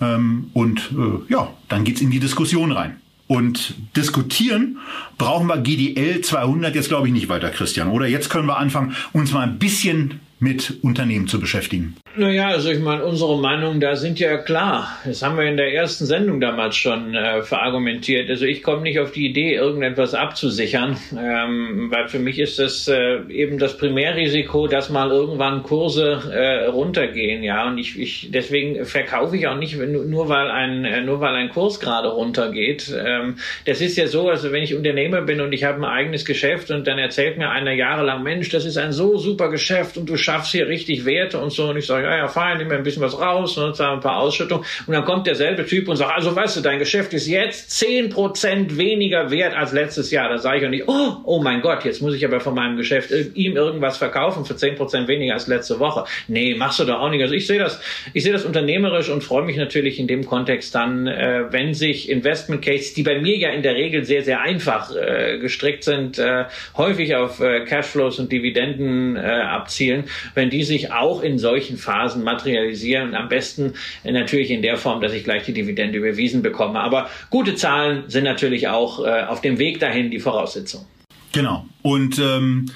Ähm, und äh, ja, dann geht's in die Diskussion rein. Und diskutieren brauchen wir GDL 200 jetzt, glaube ich, nicht weiter, Christian. Oder jetzt können wir anfangen, uns mal ein bisschen mit Unternehmen zu beschäftigen? Naja, also ich meine, unsere Meinungen da sind ja klar. Das haben wir in der ersten Sendung damals schon äh, verargumentiert. Also ich komme nicht auf die Idee, irgendetwas abzusichern, ähm, weil für mich ist das äh, eben das Primärrisiko, dass mal irgendwann Kurse äh, runtergehen. Ja, und ich, ich deswegen verkaufe ich auch nicht nur, weil ein äh, nur weil ein Kurs gerade runtergeht. Ähm, das ist ja so, also wenn ich Unternehmer bin und ich habe ein eigenes Geschäft und dann erzählt mir einer jahrelang, Mensch, das ist ein so super Geschäft und du schaffst hier richtig Werte und so. Und ich sage, ja, ja, fein, nimm mir ein bisschen was raus, ne, zahl ein paar Ausschüttungen. Und dann kommt derselbe Typ und sagt, also weißt du, dein Geschäft ist jetzt zehn Prozent weniger wert als letztes Jahr. Da sage ich auch nicht, oh, oh mein Gott, jetzt muss ich aber von meinem Geschäft ihm irgendwas verkaufen für zehn Prozent weniger als letzte Woche. Nee, machst du doch auch nicht. Also ich sehe das, ich sehe das unternehmerisch und freue mich natürlich in dem Kontext dann, äh, wenn sich Investment Cases, die bei mir ja in der Regel sehr, sehr einfach äh, gestrickt sind, äh, häufig auf äh, Cashflows und Dividenden äh, abzielen, wenn die sich auch in solchen Phasen materialisieren. Am besten natürlich in der Form, dass ich gleich die Dividende überwiesen bekomme. Aber gute Zahlen sind natürlich auch äh, auf dem Weg dahin die Voraussetzung. Genau. Und ähm,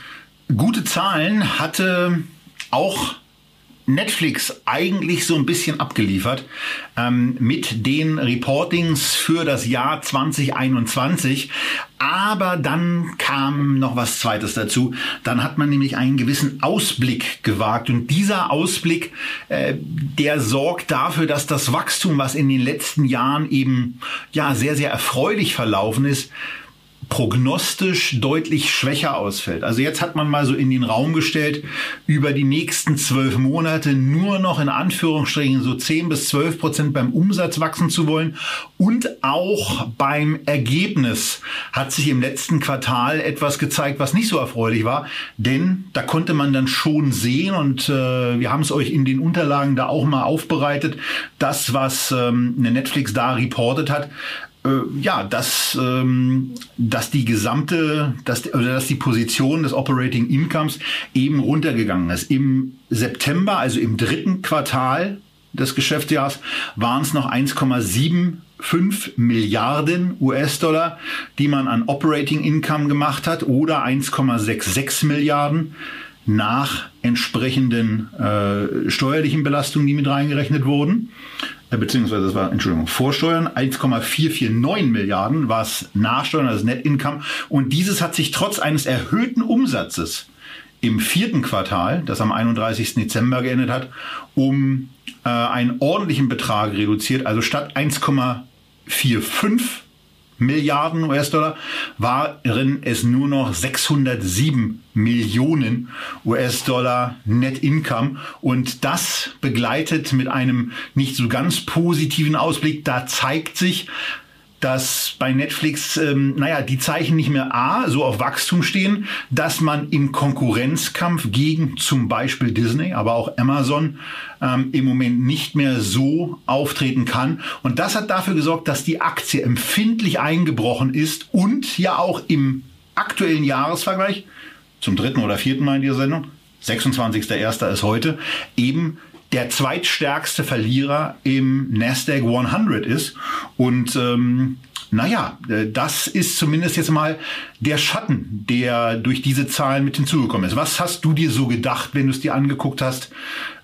gute Zahlen hatte auch Netflix eigentlich so ein bisschen abgeliefert ähm, mit den Reportings für das Jahr 2021. Aber dann kam noch was Zweites dazu. Dann hat man nämlich einen gewissen Ausblick gewagt. Und dieser Ausblick, äh, der sorgt dafür, dass das Wachstum, was in den letzten Jahren eben ja sehr, sehr erfreulich verlaufen ist, prognostisch deutlich schwächer ausfällt. Also jetzt hat man mal so in den Raum gestellt, über die nächsten zwölf Monate nur noch in Anführungsstrichen so 10 bis 12 Prozent beim Umsatz wachsen zu wollen. Und auch beim Ergebnis hat sich im letzten Quartal etwas gezeigt, was nicht so erfreulich war. Denn da konnte man dann schon sehen, und äh, wir haben es euch in den Unterlagen da auch mal aufbereitet, das, was ähm, Netflix da reportet hat, ja, dass, ähm, dass die gesamte, dass, oder dass die Position des Operating Incomes eben runtergegangen ist. Im September, also im dritten Quartal des Geschäftsjahres, waren es noch 1,75 Milliarden US-Dollar, die man an Operating Income gemacht hat, oder 1,66 Milliarden nach entsprechenden äh, steuerlichen Belastungen, die mit reingerechnet wurden. Beziehungsweise das war, Entschuldigung, Vorsteuern, 1,449 Milliarden war es Nachsteuern, also Net Income. Und dieses hat sich trotz eines erhöhten Umsatzes im vierten Quartal, das am 31. Dezember geendet hat, um äh, einen ordentlichen Betrag reduziert. Also statt 1,45 Milliarden US-Dollar waren es nur noch 607 Millionen US-Dollar Net Income und das begleitet mit einem nicht so ganz positiven Ausblick. Da zeigt sich, dass bei Netflix, ähm, naja, die Zeichen nicht mehr A, so auf Wachstum stehen, dass man im Konkurrenzkampf gegen zum Beispiel Disney, aber auch Amazon ähm, im Moment nicht mehr so auftreten kann. Und das hat dafür gesorgt, dass die Aktie empfindlich eingebrochen ist und ja auch im aktuellen Jahresvergleich, zum dritten oder vierten Mal in dieser Sendung, 26.01. ist heute, eben der zweitstärkste Verlierer im Nasdaq 100 ist. Und ähm, naja, äh, das ist zumindest jetzt mal der Schatten, der durch diese Zahlen mit hinzugekommen ist. Was hast du dir so gedacht, wenn du es dir angeguckt hast?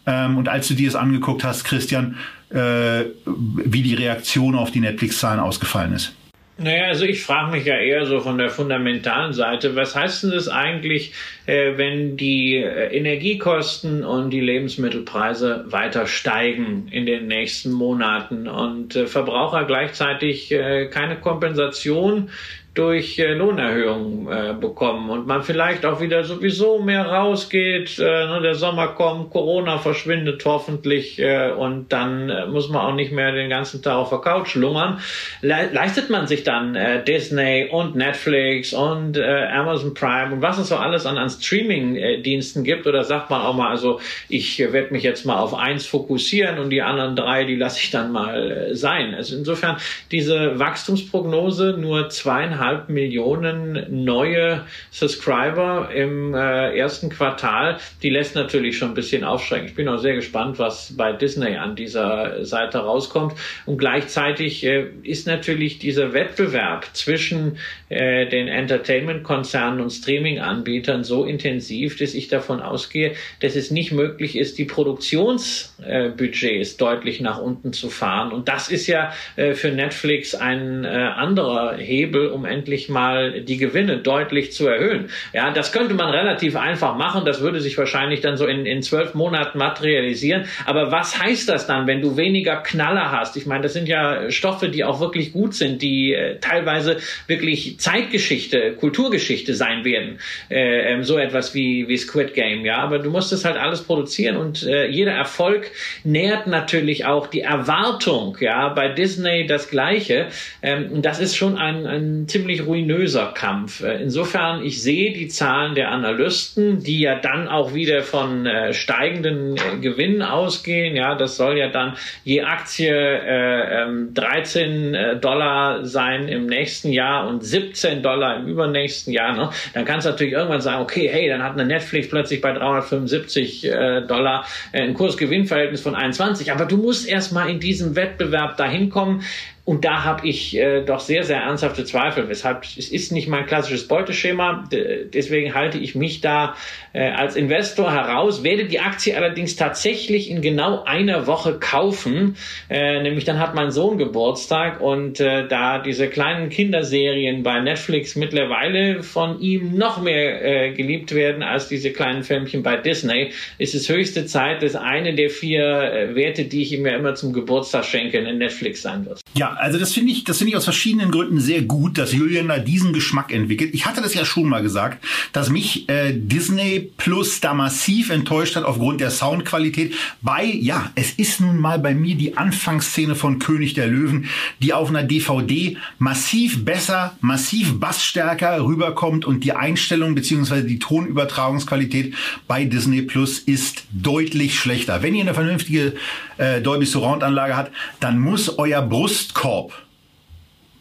Ähm, und als du dir es angeguckt hast, Christian, äh, wie die Reaktion auf die Netflix-Zahlen ausgefallen ist? Naja, also ich frage mich ja eher so von der fundamentalen Seite, was heißt denn das eigentlich, äh, wenn die äh, Energiekosten und die Lebensmittelpreise weiter steigen in den nächsten Monaten und äh, Verbraucher gleichzeitig äh, keine Kompensation durch äh, Lohnerhöhungen äh, bekommen und man vielleicht auch wieder sowieso mehr rausgeht. Äh, ne, der Sommer kommt, Corona verschwindet hoffentlich äh, und dann äh, muss man auch nicht mehr den ganzen Tag auf der Couch lungern. Le leistet man sich dann äh, Disney und Netflix und äh, Amazon Prime und was es so alles an, an Streaming-Diensten gibt oder sagt man auch mal, also ich äh, werde mich jetzt mal auf eins fokussieren und die anderen drei, die lasse ich dann mal äh, sein. Also insofern diese Wachstumsprognose nur zweieinhalb zweieinhalb Millionen neue Subscriber im äh, ersten Quartal. Die lässt natürlich schon ein bisschen aufschrecken. Ich bin auch sehr gespannt, was bei Disney an dieser Seite rauskommt. Und gleichzeitig äh, ist natürlich dieser Wettbewerb zwischen äh, den Entertainment-Konzernen und Streaming-Anbietern so intensiv, dass ich davon ausgehe, dass es nicht möglich ist, die Produktionsbudgets deutlich nach unten zu fahren. Und das ist ja äh, für Netflix ein äh, anderer Hebel, um endlich mal die Gewinne deutlich zu erhöhen. Ja, das könnte man relativ einfach machen. Das würde sich wahrscheinlich dann so in, in zwölf Monaten materialisieren. Aber was heißt das dann, wenn du weniger Knaller hast? Ich meine, das sind ja Stoffe, die auch wirklich gut sind, die äh, teilweise wirklich Zeitgeschichte, Kulturgeschichte sein werden. Äh, ähm, so etwas wie, wie Squid Game. Ja, aber du musst es halt alles produzieren und äh, jeder Erfolg nährt natürlich auch die Erwartung. Ja, bei Disney das Gleiche. Ähm, das ist schon ein, ein ziemlich ruinöser Kampf. Äh, insofern, ich sehe die Zahlen der Analysten, die ja dann auch wieder von äh, steigenden äh, Gewinnen ausgehen. Ja, das soll ja dann je Aktie äh, 13 ähm, äh, Dollar sein im nächsten Jahr und 17 Dollar im übernächsten Jahr. Ne? Dann kannst du natürlich irgendwann sagen, okay, hey, dann hat eine Netflix plötzlich bei 375 äh, Dollar ein Kursgewinnverhältnis von 21. Aber du musst erstmal in diesem Wettbewerb dahin kommen. Und da habe ich äh, doch sehr, sehr ernsthafte Zweifel. Weshalb es ist nicht mein klassisches Beuteschema. Deswegen halte ich mich da äh, als Investor heraus, werde die Aktie allerdings tatsächlich in genau einer Woche kaufen. Äh, nämlich dann hat mein Sohn Geburtstag und äh, da diese kleinen Kinderserien bei Netflix mittlerweile von ihm noch mehr äh, geliebt werden als diese kleinen Filmchen bei Disney, ist es höchste Zeit, dass eine der vier äh, Werte, die ich ihm ja immer zum Geburtstag schenke, in Netflix sein wird. Ja, also das finde ich, das finde ich aus verschiedenen Gründen sehr gut, dass Julian da diesen Geschmack entwickelt. Ich hatte das ja schon mal gesagt, dass mich äh, Disney Plus da massiv enttäuscht hat aufgrund der Soundqualität. Bei, ja, es ist nun mal bei mir die Anfangsszene von König der Löwen, die auf einer DVD massiv besser, massiv bassstärker rüberkommt und die Einstellung beziehungsweise die Tonübertragungsqualität bei Disney Plus ist deutlich schlechter. Wenn ihr eine vernünftige äh, Dolby Surround Anlage habt, dann muss euer Brustkorb Brustkorb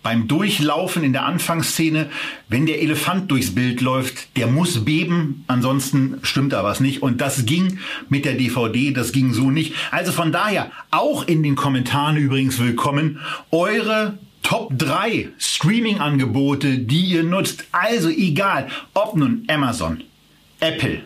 beim Durchlaufen in der Anfangsszene, wenn der Elefant durchs Bild läuft, der muss beben, ansonsten stimmt da was nicht. Und das ging mit der DVD, das ging so nicht. Also von daher auch in den Kommentaren übrigens willkommen eure Top 3 Streaming-Angebote, die ihr nutzt. Also egal, ob nun Amazon, Apple,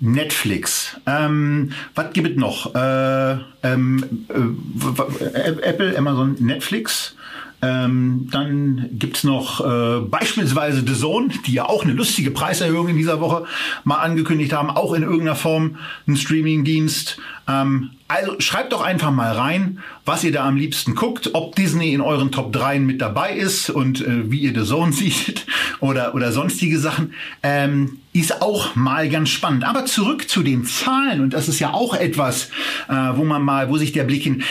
Netflix. Ähm, was gibt es noch? Äh, ähm, äh, Apple, Amazon, Netflix. Ähm, dann gibt's noch äh, beispielsweise The Zone, die ja auch eine lustige Preiserhöhung in dieser Woche mal angekündigt haben, auch in irgendeiner Form ein Streamingdienst. Ähm, also schreibt doch einfach mal rein, was ihr da am liebsten guckt, ob Disney in euren Top 3 mit dabei ist und äh, wie ihr The Zone *laughs* seht oder, oder sonstige Sachen. Ähm, ist auch mal ganz spannend. Aber zurück zu den Zahlen und das ist ja auch etwas, äh, wo man mal, wo sich der Blick hin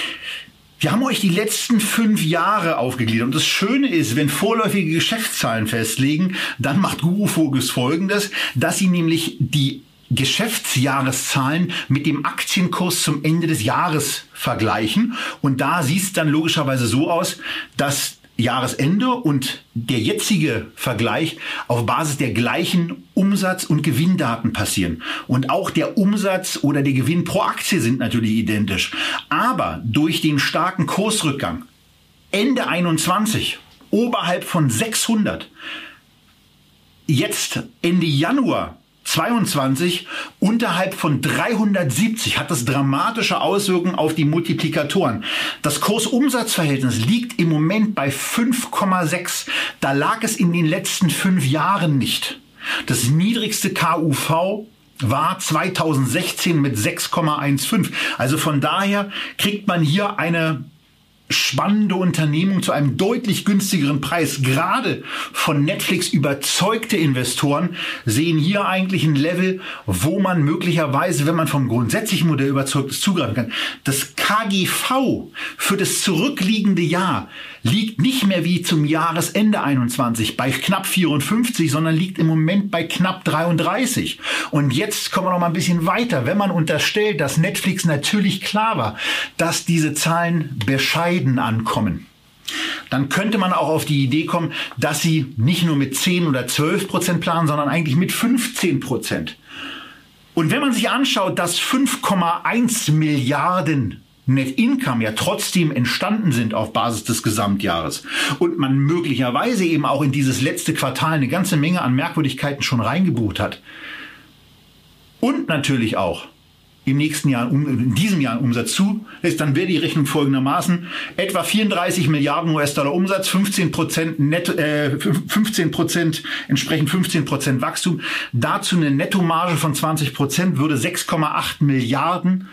wir haben euch die letzten fünf Jahre aufgegliedert. Und das Schöne ist, wenn vorläufige Geschäftszahlen festlegen, dann macht Guru Focus folgendes, dass sie nämlich die Geschäftsjahreszahlen mit dem Aktienkurs zum Ende des Jahres vergleichen. Und da sieht es dann logischerweise so aus, dass Jahresende und der jetzige Vergleich auf Basis der gleichen Umsatz- und Gewinndaten passieren. Und auch der Umsatz oder der Gewinn pro Aktie sind natürlich identisch. Aber durch den starken Kursrückgang Ende 21 oberhalb von 600, jetzt Ende Januar 22 unterhalb von 370 hat das dramatische Auswirkungen auf die Multiplikatoren. Das Kursumsatzverhältnis liegt im Moment bei 5,6. Da lag es in den letzten fünf Jahren nicht. Das niedrigste KUV war 2016 mit 6,15. Also von daher kriegt man hier eine spannende Unternehmung zu einem deutlich günstigeren Preis. Gerade von Netflix überzeugte Investoren sehen hier eigentlich ein Level, wo man möglicherweise, wenn man vom grundsätzlichen Modell überzeugt ist, zugreifen kann. Das KGV für das zurückliegende Jahr liegt nicht mehr wie zum Jahresende 21 bei knapp 54, sondern liegt im Moment bei knapp 33. Und jetzt kommen wir noch mal ein bisschen weiter. Wenn man unterstellt, dass Netflix natürlich klar war, dass diese Zahlen bescheiden ankommen, dann könnte man auch auf die Idee kommen, dass sie nicht nur mit 10 oder 12 Prozent planen, sondern eigentlich mit 15 Prozent. Und wenn man sich anschaut, dass 5,1 Milliarden Net Income ja trotzdem entstanden sind auf Basis des Gesamtjahres und man möglicherweise eben auch in dieses letzte Quartal eine ganze Menge an Merkwürdigkeiten schon reingebucht hat. Und natürlich auch im nächsten Jahr, in diesem Jahr Umsatz zulässt, dann wäre die Rechnung folgendermaßen. Etwa 34 Milliarden US-Dollar Umsatz, 15 Prozent, äh, 15 Prozent, entsprechend 15 Prozent Wachstum. Dazu eine Nettomarge von 20 Prozent würde 6,8 Milliarden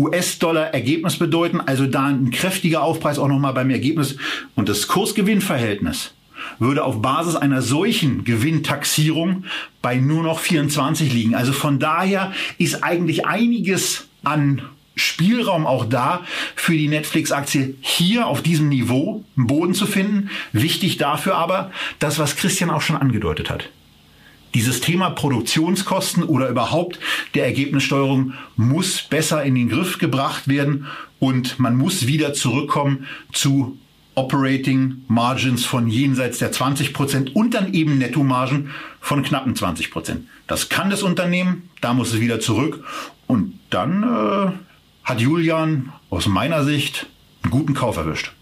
US-Dollar Ergebnis bedeuten. Also da ein kräftiger Aufpreis auch nochmal beim Ergebnis. Und das Kursgewinnverhältnis würde auf Basis einer solchen Gewinntaxierung bei nur noch 24 liegen. Also von daher ist eigentlich einiges an Spielraum auch da für die Netflix-Aktie hier auf diesem Niveau einen Boden zu finden. Wichtig dafür aber, das, was Christian auch schon angedeutet hat. Dieses Thema Produktionskosten oder überhaupt der Ergebnissteuerung muss besser in den Griff gebracht werden und man muss wieder zurückkommen zu Operating Margins von jenseits der 20 Prozent und dann eben Nettomargen von knappen 20 Prozent. Das kann das Unternehmen, da muss es wieder zurück und dann äh, hat Julian aus meiner Sicht einen guten Kauf erwischt.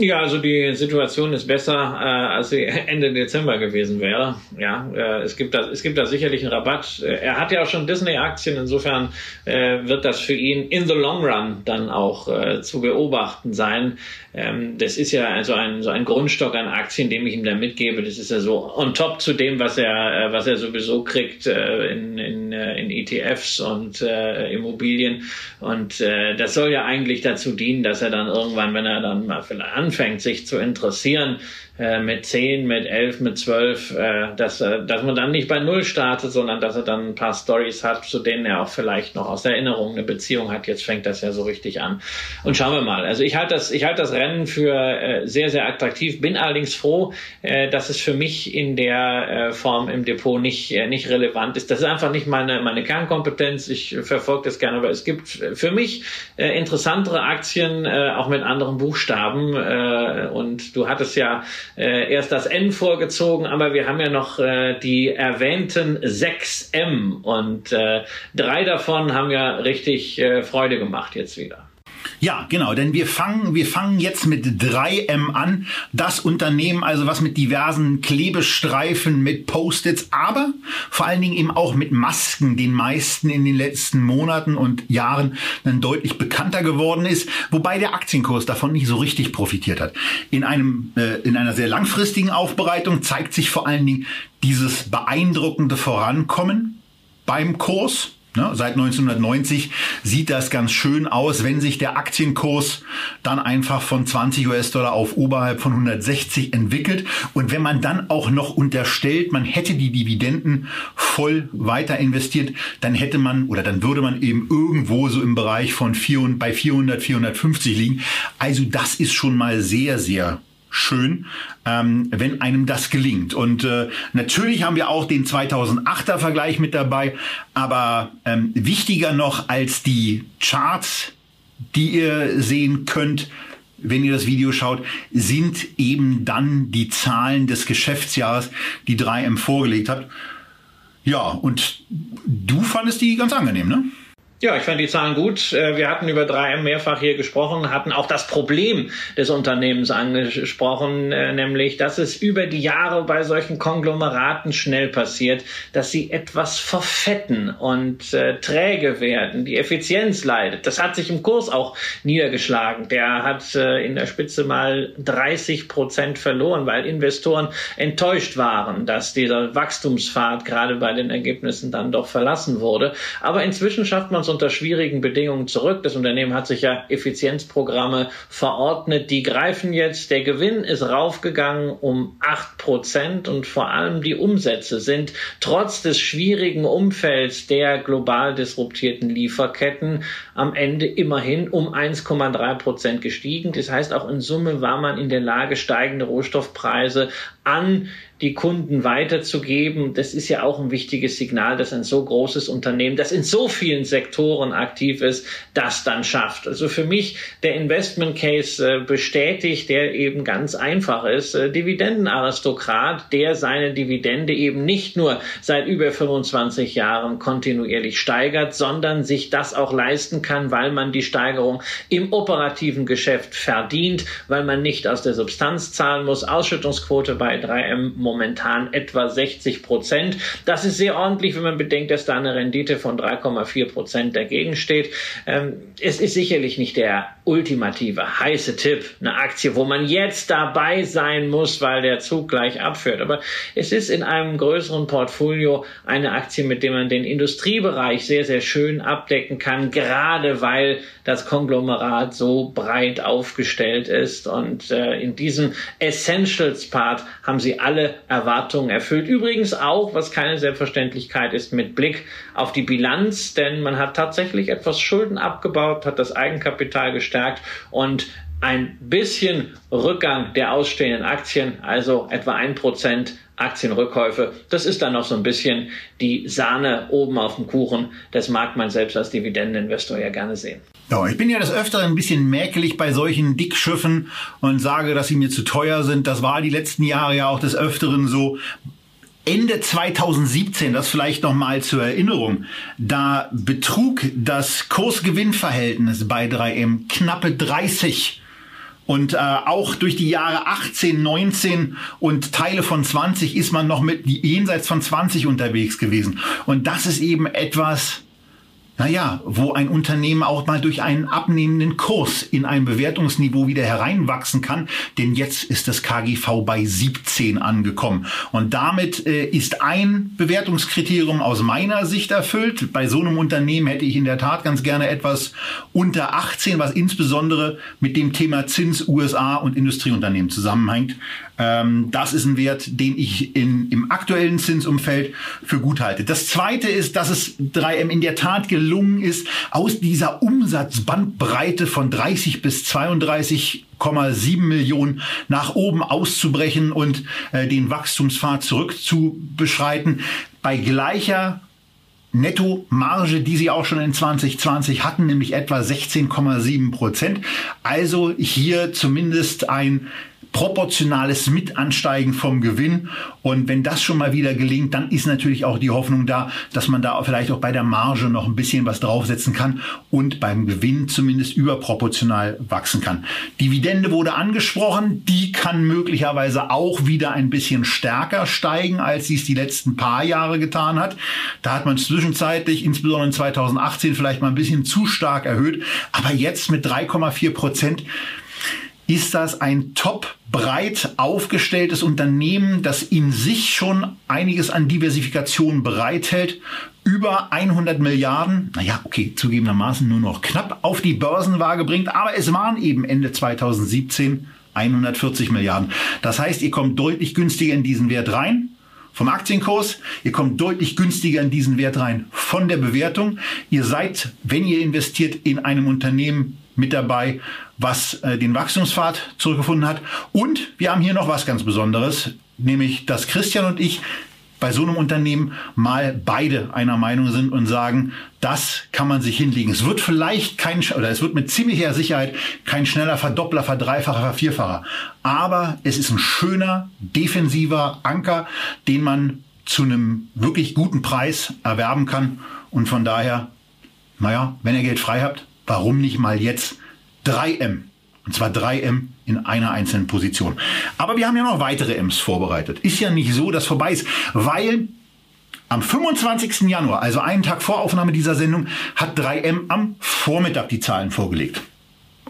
Ja, also die Situation ist besser, äh, als sie *laughs* Ende Dezember gewesen wäre. Ja, äh, es gibt da, es gibt da sicherlich einen Rabatt. Äh, er hat ja auch schon Disney-Aktien, insofern äh, wird das für ihn in the long run dann auch äh, zu beobachten sein. Ähm, das ist ja also ein, so ein Grundstock an Aktien, den ich ihm da mitgebe. Das ist ja so on top zu dem, was er, äh, was er sowieso kriegt äh, in, in, äh, in ETFs und äh, Immobilien. Und äh, das soll ja eigentlich dazu dienen, dass er dann irgendwann, wenn er dann mal vielleicht anfängt, sich zu interessieren, äh, mit 10, mit 11, mit 12, äh, dass, äh, dass man dann nicht bei Null startet, sondern dass er dann ein paar Stories hat, zu denen er auch vielleicht noch aus Erinnerung eine Beziehung hat. Jetzt fängt das ja so richtig an. Und schauen wir mal. Also ich halte das, ich halte das Rennen für äh, sehr, sehr attraktiv, bin allerdings froh, äh, dass es für mich in der äh, Form im Depot nicht, äh, nicht relevant ist. Das ist einfach nicht meine, meine Kernkompetenz. Ich verfolge das gerne, aber es gibt für mich äh, interessantere Aktien, äh, auch mit anderen Buchstaben. Äh, und du hattest ja äh, erst das N vorgezogen, aber wir haben ja noch äh, die erwähnten 6M und äh, drei davon haben ja richtig äh, Freude gemacht jetzt wieder. Ja, genau, denn wir fangen, wir fangen jetzt mit 3M an. Das Unternehmen, also was mit diversen Klebestreifen, mit Post-its, aber vor allen Dingen eben auch mit Masken, den meisten in den letzten Monaten und Jahren dann deutlich bekannter geworden ist, wobei der Aktienkurs davon nicht so richtig profitiert hat. In einem, äh, in einer sehr langfristigen Aufbereitung zeigt sich vor allen Dingen dieses beeindruckende Vorankommen beim Kurs? Seit 1990 sieht das ganz schön aus, wenn sich der Aktienkurs dann einfach von 20 US-Dollar auf oberhalb von 160 entwickelt. Und wenn man dann auch noch unterstellt, man hätte die Dividenden voll weiter investiert, dann hätte man oder dann würde man eben irgendwo so im Bereich von 400, bei 400, 450 liegen. Also das ist schon mal sehr, sehr schön, ähm, wenn einem das gelingt. Und äh, natürlich haben wir auch den 2008er Vergleich mit dabei, aber ähm, wichtiger noch als die Charts, die ihr sehen könnt, wenn ihr das Video schaut, sind eben dann die Zahlen des Geschäftsjahres, die 3M vorgelegt hat. Ja, und du fandest die ganz angenehm, ne? Ja, ich fand die Zahlen gut. Äh, wir hatten über 3M mehrfach hier gesprochen, hatten auch das Problem des Unternehmens angesprochen, äh, nämlich, dass es über die Jahre bei solchen Konglomeraten schnell passiert, dass sie etwas verfetten und äh, träge werden, die Effizienz leidet. Das hat sich im Kurs auch niedergeschlagen. Der hat äh, in der Spitze mal 30 Prozent verloren, weil Investoren enttäuscht waren, dass dieser Wachstumspfad gerade bei den Ergebnissen dann doch verlassen wurde. Aber inzwischen schafft man unter schwierigen Bedingungen zurück. Das Unternehmen hat sich ja Effizienzprogramme verordnet. Die greifen jetzt. Der Gewinn ist raufgegangen um acht Prozent und vor allem die Umsätze sind trotz des schwierigen Umfelds der global disruptierten Lieferketten am Ende immerhin um 1,3 Prozent gestiegen. Das heißt, auch in Summe war man in der Lage, steigende Rohstoffpreise an die Kunden weiterzugeben. Das ist ja auch ein wichtiges Signal, dass ein so großes Unternehmen, das in so vielen Sektoren aktiv ist, das dann schafft. Also für mich der Investment Case äh, bestätigt, der eben ganz einfach ist. Äh, Dividendenaristokrat, der seine Dividende eben nicht nur seit über 25 Jahren kontinuierlich steigert, sondern sich das auch leisten kann, weil man die Steigerung im operativen Geschäft verdient, weil man nicht aus der Substanz zahlen muss, Ausschüttungsquote bei bei 3M momentan etwa 60 Prozent. Das ist sehr ordentlich, wenn man bedenkt, dass da eine Rendite von 3,4 Prozent dagegen steht. Ähm, es ist sicherlich nicht der ultimative heiße Tipp, eine Aktie, wo man jetzt dabei sein muss, weil der Zug gleich abführt. Aber es ist in einem größeren Portfolio eine Aktie, mit der man den Industriebereich sehr, sehr schön abdecken kann, gerade weil das Konglomerat so breit aufgestellt ist. Und äh, in diesem Essentials-Part haben sie alle Erwartungen erfüllt. Übrigens auch, was keine Selbstverständlichkeit ist, mit Blick auf die Bilanz, denn man hat tatsächlich etwas Schulden abgebaut, hat das Eigenkapital gestärkt und ein bisschen Rückgang der ausstehenden Aktien, also etwa ein Prozent Aktienrückkäufe. Das ist dann noch so ein bisschen die Sahne oben auf dem Kuchen. Das mag man selbst als Dividendeninvestor ja gerne sehen. Ja, ich bin ja des Öfteren ein bisschen mäkelig bei solchen Dickschiffen und sage, dass sie mir zu teuer sind. Das war die letzten Jahre ja auch des Öfteren so. Ende 2017, das vielleicht noch mal zur Erinnerung, da betrug das Kursgewinnverhältnis bei 3M knappe 30 und äh, auch durch die Jahre 18, 19 und Teile von 20 ist man noch mit jenseits von 20 unterwegs gewesen. Und das ist eben etwas, naja, wo ein Unternehmen auch mal durch einen abnehmenden Kurs in ein Bewertungsniveau wieder hereinwachsen kann, denn jetzt ist das KGV bei 17 angekommen. Und damit äh, ist ein Bewertungskriterium aus meiner Sicht erfüllt. Bei so einem Unternehmen hätte ich in der Tat ganz gerne etwas unter 18, was insbesondere mit dem Thema Zins, USA und Industrieunternehmen zusammenhängt. Ähm, das ist ein Wert, den ich in, im aktuellen Zinsumfeld für gut halte. Das zweite ist, dass es 3M in der Tat gelungen ist, aus dieser Umsatzbandbreite von 30 bis 32,7 Millionen nach oben auszubrechen und äh, den Wachstumspfad zurückzubeschreiten. Bei gleicher Nettomarge, die sie auch schon in 2020 hatten, nämlich etwa 16,7 Prozent. Also hier zumindest ein proportionales Mitansteigen vom Gewinn. Und wenn das schon mal wieder gelingt, dann ist natürlich auch die Hoffnung da, dass man da vielleicht auch bei der Marge noch ein bisschen was draufsetzen kann und beim Gewinn zumindest überproportional wachsen kann. Dividende wurde angesprochen, die kann möglicherweise auch wieder ein bisschen stärker steigen, als sie es die letzten paar Jahre getan hat. Da hat man zwischenzeitlich, insbesondere in 2018, vielleicht mal ein bisschen zu stark erhöht. Aber jetzt mit 3,4 Prozent ist das ein top breit aufgestelltes Unternehmen, das in sich schon einiges an Diversifikation bereithält. Über 100 Milliarden, naja, okay, zugegebenermaßen nur noch knapp auf die Börsenwaage bringt, aber es waren eben Ende 2017 140 Milliarden. Das heißt, ihr kommt deutlich günstiger in diesen Wert rein vom Aktienkurs. Ihr kommt deutlich günstiger in diesen Wert rein von der Bewertung. Ihr seid, wenn ihr investiert, in einem Unternehmen mit dabei, was äh, den Wachstumspfad zurückgefunden hat. Und wir haben hier noch was ganz Besonderes, nämlich dass Christian und ich bei so einem Unternehmen mal beide einer Meinung sind und sagen, das kann man sich hinlegen. Es wird vielleicht kein, oder es wird mit ziemlicher Sicherheit kein schneller Verdoppler, Verdreifacher, Vervierfacher. Aber es ist ein schöner, defensiver Anker, den man zu einem wirklich guten Preis erwerben kann. Und von daher, naja, wenn ihr Geld frei habt, warum nicht mal jetzt 3M? Und zwar 3M in einer einzelnen Position. Aber wir haben ja noch weitere Ms vorbereitet. Ist ja nicht so, dass vorbei ist, weil am 25. Januar, also einen Tag vor Aufnahme dieser Sendung, hat 3M am Vormittag die Zahlen vorgelegt.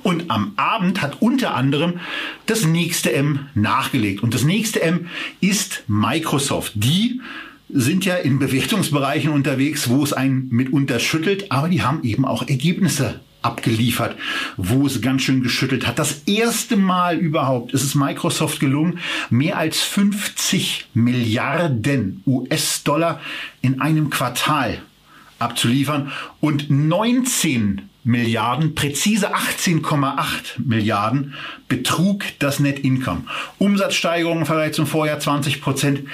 Und am Abend hat unter anderem das nächste M nachgelegt. Und das nächste M ist Microsoft. Die sind ja in Bewertungsbereichen unterwegs, wo es einen mitunter schüttelt, aber die haben eben auch Ergebnisse abgeliefert, wo es ganz schön geschüttelt hat. Das erste Mal überhaupt ist es Microsoft gelungen, mehr als 50 Milliarden US-Dollar in einem Quartal abzuliefern und 19 Milliarden, präzise 18,8 Milliarden betrug das Net Income. Umsatzsteigerung im Vergleich zum Vorjahr 20 Prozent.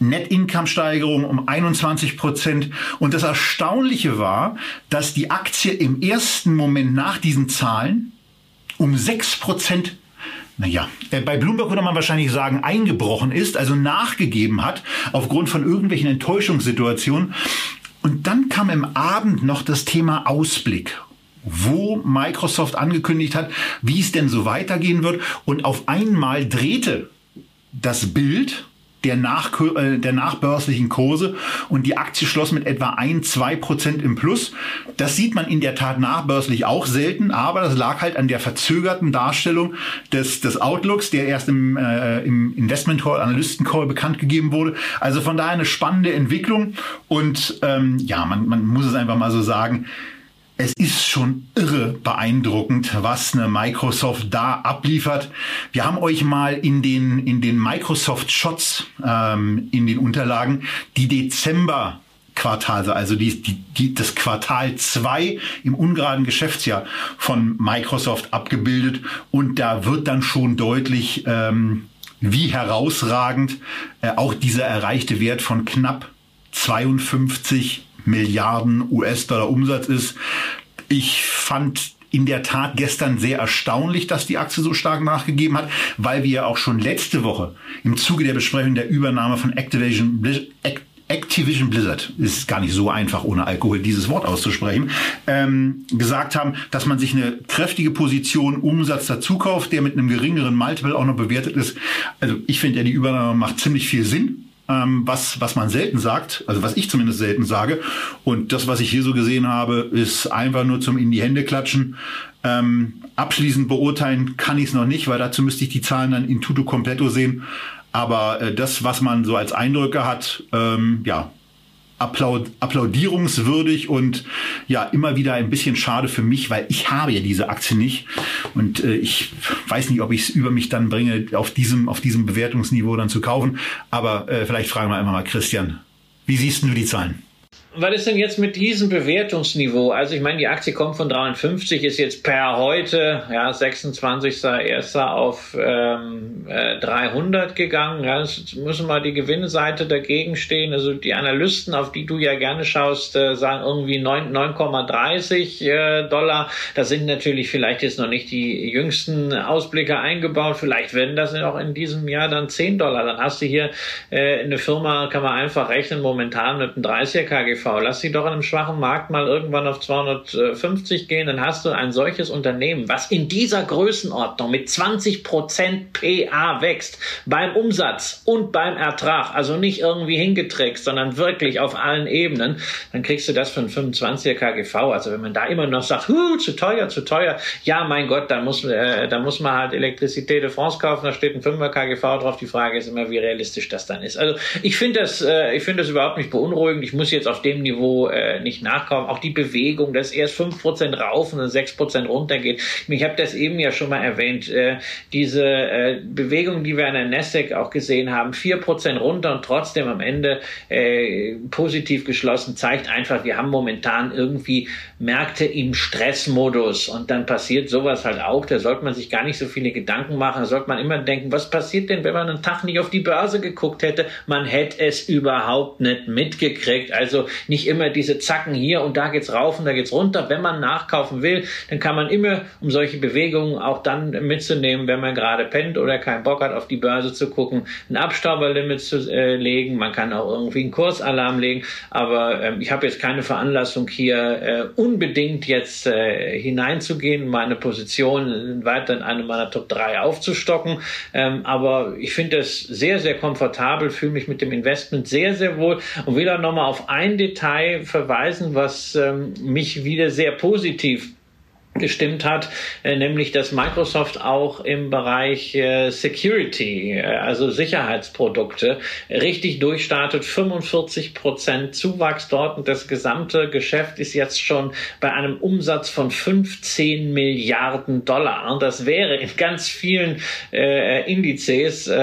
Net-Income-Steigerung um 21 Prozent. Und das Erstaunliche war, dass die Aktie im ersten Moment nach diesen Zahlen um 6 Prozent naja, äh, bei Bloomberg würde man wahrscheinlich sagen, eingebrochen ist, also nachgegeben hat aufgrund von irgendwelchen Enttäuschungssituationen. Und dann kam im Abend noch das Thema Ausblick wo Microsoft angekündigt hat, wie es denn so weitergehen wird. Und auf einmal drehte das Bild der, nach, äh, der nachbörslichen Kurse und die Aktie schloss mit etwa ein, zwei Prozent im Plus. Das sieht man in der Tat nachbörslich auch selten, aber das lag halt an der verzögerten Darstellung des, des Outlooks, der erst im, äh, im Investment Call, Analysten Call bekannt gegeben wurde. Also von daher eine spannende Entwicklung und ähm, ja, man, man muss es einfach mal so sagen, es ist schon irre beeindruckend, was eine Microsoft da abliefert. Wir haben euch mal in den, in den Microsoft Shots ähm, in den Unterlagen die Dezember Quartale, also die, die, die, das Quartal 2 im ungeraden Geschäftsjahr von Microsoft abgebildet und da wird dann schon deutlich, ähm, wie herausragend äh, auch dieser erreichte Wert von knapp 52 Milliarden US-Dollar Umsatz ist. Ich fand in der Tat gestern sehr erstaunlich, dass die Aktie so stark nachgegeben hat, weil wir ja auch schon letzte Woche im Zuge der Besprechung der Übernahme von Activision, Activision Blizzard, ist gar nicht so einfach ohne Alkohol dieses Wort auszusprechen, ähm, gesagt haben, dass man sich eine kräftige Position Umsatz dazu kauft, der mit einem geringeren Multiple auch noch bewertet ist. Also ich finde ja, die Übernahme macht ziemlich viel Sinn ähm, was, was man selten sagt, also was ich zumindest selten sage. Und das, was ich hier so gesehen habe, ist einfach nur zum in die Hände klatschen. Ähm, abschließend beurteilen kann ich es noch nicht, weil dazu müsste ich die Zahlen dann in tuto completo sehen. Aber äh, das, was man so als Eindrücke hat, ähm, ja, applaud applaudierungswürdig und ja immer wieder ein bisschen schade für mich, weil ich habe ja diese Aktie nicht und äh, ich weiß nicht, ob ich es über mich dann bringe, auf diesem auf diesem Bewertungsniveau dann zu kaufen. Aber äh, vielleicht fragen wir einfach mal Christian, wie siehst du die Zahlen? Was ist denn jetzt mit diesem Bewertungsniveau? Also ich meine, die Aktie kommt von 53, ist jetzt per heute, ja, 26.01. auf ähm, äh, 300 gegangen. Ja, jetzt müssen mal die Gewinnseite dagegen stehen. Also die Analysten, auf die du ja gerne schaust, äh, sagen irgendwie 9,30 äh, Dollar. Das sind natürlich vielleicht jetzt noch nicht die jüngsten Ausblicke eingebaut. Vielleicht werden das auch in diesem Jahr dann 10 Dollar. Dann hast du hier äh, eine Firma, kann man einfach rechnen, momentan mit einem 30er KGV KGV. Lass sie doch in einem schwachen Markt mal irgendwann auf 250 gehen, dann hast du ein solches Unternehmen, was in dieser Größenordnung mit 20% PA wächst, beim Umsatz und beim Ertrag, also nicht irgendwie hingetrickst, sondern wirklich auf allen Ebenen, dann kriegst du das für einen 25er KGV. Also wenn man da immer noch sagt, huh, zu teuer, zu teuer, ja, mein Gott, dann muss, äh, dann muss man halt Elektrizität de France kaufen, da steht ein 5er KGV drauf. Die Frage ist immer, wie realistisch das dann ist. Also ich finde das, äh, ich das überhaupt nicht beunruhigend. Ich muss jetzt auf den dem Niveau äh, nicht nachkommen. Auch die Bewegung, dass erst 5% rauf und dann 6% runter geht. Ich habe das eben ja schon mal erwähnt. Äh, diese äh, Bewegung, die wir an der Nasdaq auch gesehen haben, 4% runter und trotzdem am Ende äh, positiv geschlossen, zeigt einfach, wir haben momentan irgendwie Märkte im Stressmodus und dann passiert sowas halt auch. Da sollte man sich gar nicht so viele Gedanken machen. Da sollte man immer denken, was passiert denn, wenn man einen Tag nicht auf die Börse geguckt hätte? Man hätte es überhaupt nicht mitgekriegt. Also nicht immer diese Zacken hier und da geht's rauf und da geht's runter. Wenn man nachkaufen will, dann kann man immer, um solche Bewegungen auch dann mitzunehmen, wenn man gerade pennt oder keinen Bock hat, auf die Börse zu gucken, ein Abstauberlimit zu äh, legen. Man kann auch irgendwie einen Kursalarm legen. Aber ähm, ich habe jetzt keine Veranlassung hier äh, unbedingt jetzt äh, hineinzugehen, meine Position weiter in eine meiner Top 3 aufzustocken. Ähm, aber ich finde es sehr, sehr komfortabel, fühle mich mit dem Investment sehr, sehr wohl und will auch nochmal auf ein Detail verweisen, was ähm, mich wieder sehr positiv gestimmt hat, äh, nämlich dass Microsoft auch im Bereich äh, Security, äh, also Sicherheitsprodukte, richtig durchstartet. 45 Prozent Zuwachs dort und das gesamte Geschäft ist jetzt schon bei einem Umsatz von 15 Milliarden Dollar. Und das wäre in ganz vielen äh, Indizes äh,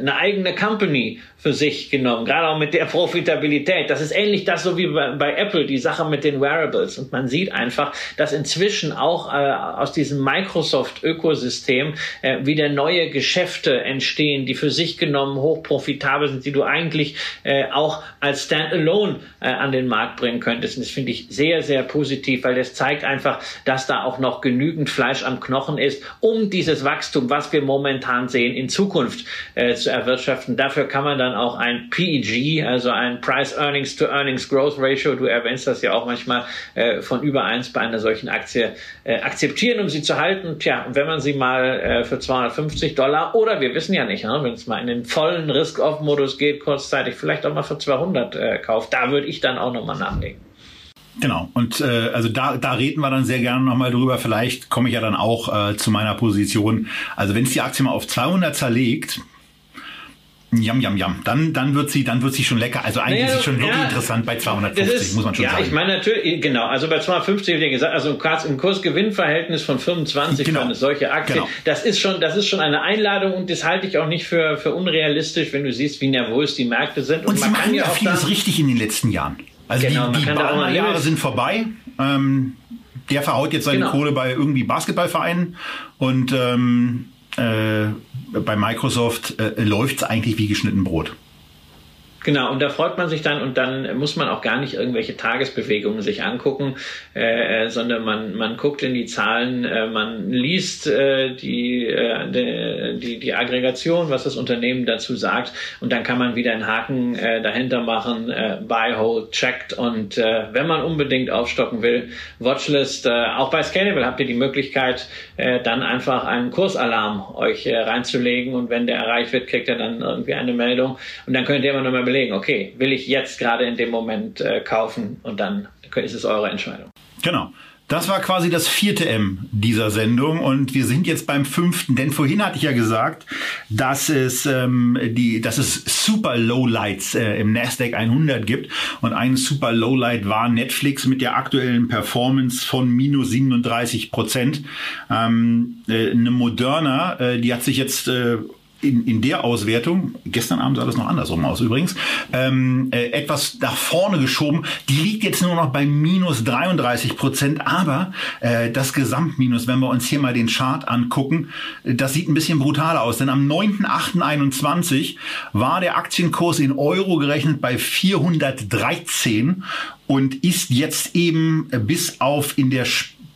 eine eigene Company für sich genommen, gerade auch mit der Profitabilität. Das ist ähnlich das so wie bei, bei Apple, die Sache mit den Wearables. Und man sieht einfach, dass inzwischen auch äh, aus diesem Microsoft-Ökosystem äh, wieder neue Geschäfte entstehen, die für sich genommen hochprofitabel sind, die du eigentlich äh, auch als Standalone äh, an den Markt bringen könntest. Und das finde ich sehr, sehr positiv, weil das zeigt einfach, dass da auch noch genügend Fleisch am Knochen ist, um dieses Wachstum, was wir momentan sehen, in Zukunft äh, zu erwirtschaften. Dafür kann man dann dann auch ein PEG, also ein Price Earnings to Earnings Growth Ratio, du erwähnst das ja auch manchmal, äh, von über eins bei einer solchen Aktie äh, akzeptieren, um sie zu halten. Tja, und wenn man sie mal äh, für 250 Dollar oder wir wissen ja nicht, ne, wenn es mal in den vollen Risk-Off-Modus geht, kurzzeitig vielleicht auch mal für 200 äh, kauft, da würde ich dann auch nochmal nachlegen. Genau, und äh, also da, da reden wir dann sehr gerne nochmal drüber. Vielleicht komme ich ja dann auch äh, zu meiner Position. Also wenn es die Aktie mal auf 200 zerlegt, Jam, jam, jam. Dann, dann wird sie, dann wird sie schon lecker. Also eigentlich naja, ist sie schon wirklich ja, interessant bei 250, ist, muss man schon ja, sagen. Ja, ich meine natürlich, genau. Also bei 250 wie gesagt, also im Kursgewinnverhältnis von 25 genau. für eine solche Aktie. Genau. Das ist schon, das ist schon eine Einladung und das halte ich auch nicht für, für unrealistisch, wenn du siehst, wie nervös die Märkte sind. Und, und sie man machen ja auch vieles richtig in den letzten Jahren. Also genau, die, die Jahre sind vorbei. Ähm, der verhaut jetzt seine genau. Kohle bei irgendwie Basketballvereinen und ähm, äh, bei Microsoft äh, läuft es eigentlich wie geschnitten Brot. Genau, und da freut man sich dann und dann muss man auch gar nicht irgendwelche Tagesbewegungen sich angucken, äh, sondern man, man guckt in die Zahlen, äh, man liest äh, die, äh, die, die Aggregation, was das Unternehmen dazu sagt und dann kann man wieder einen Haken äh, dahinter machen, äh, Buy, Hold, Checked und äh, wenn man unbedingt aufstocken will, Watchlist, äh, auch bei Scalable habt ihr die Möglichkeit, äh, dann einfach einen Kursalarm euch äh, reinzulegen und wenn der erreicht wird, kriegt er dann irgendwie eine Meldung und dann könnt ihr immer noch mal überlegen, okay, will ich jetzt gerade in dem Moment äh, kaufen und dann ist es eure Entscheidung. Genau. Das war quasi das vierte M dieser Sendung und wir sind jetzt beim fünften, denn vorhin hatte ich ja gesagt, dass es ähm, die, dass es Super Lowlights äh, im Nasdaq 100 gibt und ein Super Lowlight war Netflix mit der aktuellen Performance von minus 37 Prozent. Ähm, äh, eine Moderna, äh, die hat sich jetzt äh, in, in der Auswertung, gestern Abend sah das noch andersrum aus übrigens, ähm, äh, etwas nach vorne geschoben. Die liegt jetzt nur noch bei minus 33 Prozent, aber äh, das Gesamtminus, wenn wir uns hier mal den Chart angucken, das sieht ein bisschen brutaler aus, denn am 9.8.21 war der Aktienkurs in Euro gerechnet bei 413 und ist jetzt eben bis auf in der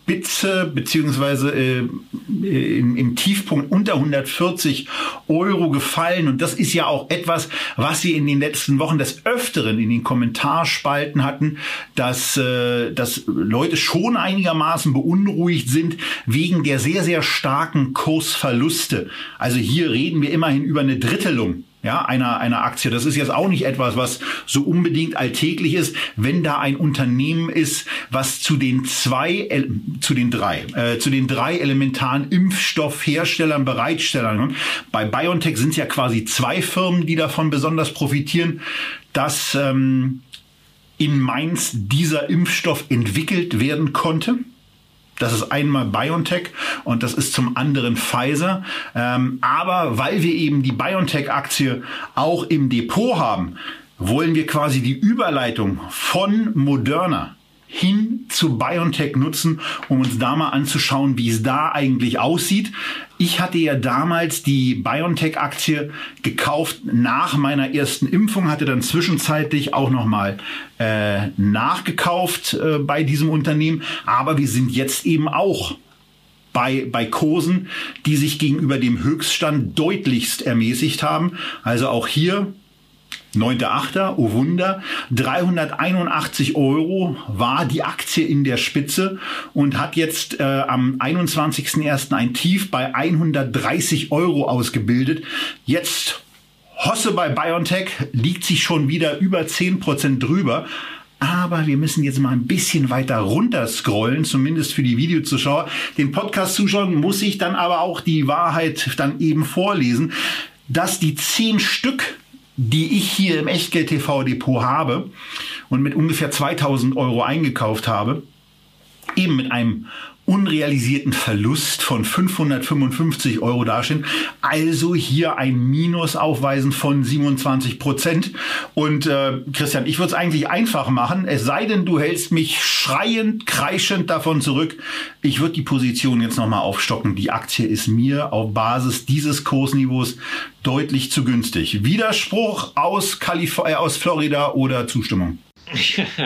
Spitze beziehungsweise äh, im, im Tiefpunkt unter 140 Euro gefallen. Und das ist ja auch etwas, was Sie in den letzten Wochen des Öfteren in den Kommentarspalten hatten, dass, äh, dass Leute schon einigermaßen beunruhigt sind wegen der sehr, sehr starken Kursverluste. Also hier reden wir immerhin über eine Drittelung ja, einer, einer Aktie. Das ist jetzt auch nicht etwas, was so unbedingt alltäglich ist, wenn da ein Unternehmen ist, was zu den zwei, zu den drei, äh, zu den drei elementaren Impfstoffherstellern, Bereitstellern. Ne? Bei BioNTech sind es ja quasi zwei Firmen, die davon besonders profitieren, dass ähm, in Mainz dieser Impfstoff entwickelt werden konnte. Das ist einmal BioNTech und das ist zum anderen Pfizer. Ähm, aber weil wir eben die BioNTech-Aktie auch im Depot haben, wollen wir quasi die Überleitung von Moderna hin zu BioNTech nutzen, um uns da mal anzuschauen, wie es da eigentlich aussieht. Ich hatte ja damals die BioNTech-Aktie gekauft nach meiner ersten Impfung, hatte dann zwischenzeitlich auch nochmal äh, nachgekauft äh, bei diesem Unternehmen. Aber wir sind jetzt eben auch bei, bei Kursen, die sich gegenüber dem Höchststand deutlichst ermäßigt haben. Also auch hier 9.8. Oh Wunder, 381 Euro war die Aktie in der Spitze und hat jetzt äh, am 21.01. ein Tief bei 130 Euro ausgebildet. Jetzt Hosse bei BioNTech liegt sich schon wieder über 10% drüber. Aber wir müssen jetzt mal ein bisschen weiter runter scrollen, zumindest für die Videozuschauer. Den Podcast-Zuschauern muss ich dann aber auch die Wahrheit dann eben vorlesen, dass die 10 Stück die ich hier im Echtgeld TV Depot habe und mit ungefähr 2000 Euro eingekauft habe, eben mit einem unrealisierten Verlust von 555 Euro dastehen. Also hier ein Minus aufweisen von 27 Prozent. Und äh, Christian, ich würde es eigentlich einfach machen, es sei denn, du hältst mich schreiend, kreischend davon zurück. Ich würde die Position jetzt nochmal aufstocken. Die Aktie ist mir auf Basis dieses Kursniveaus deutlich zu günstig. Widerspruch aus, Kalif äh, aus Florida oder Zustimmung? *laughs*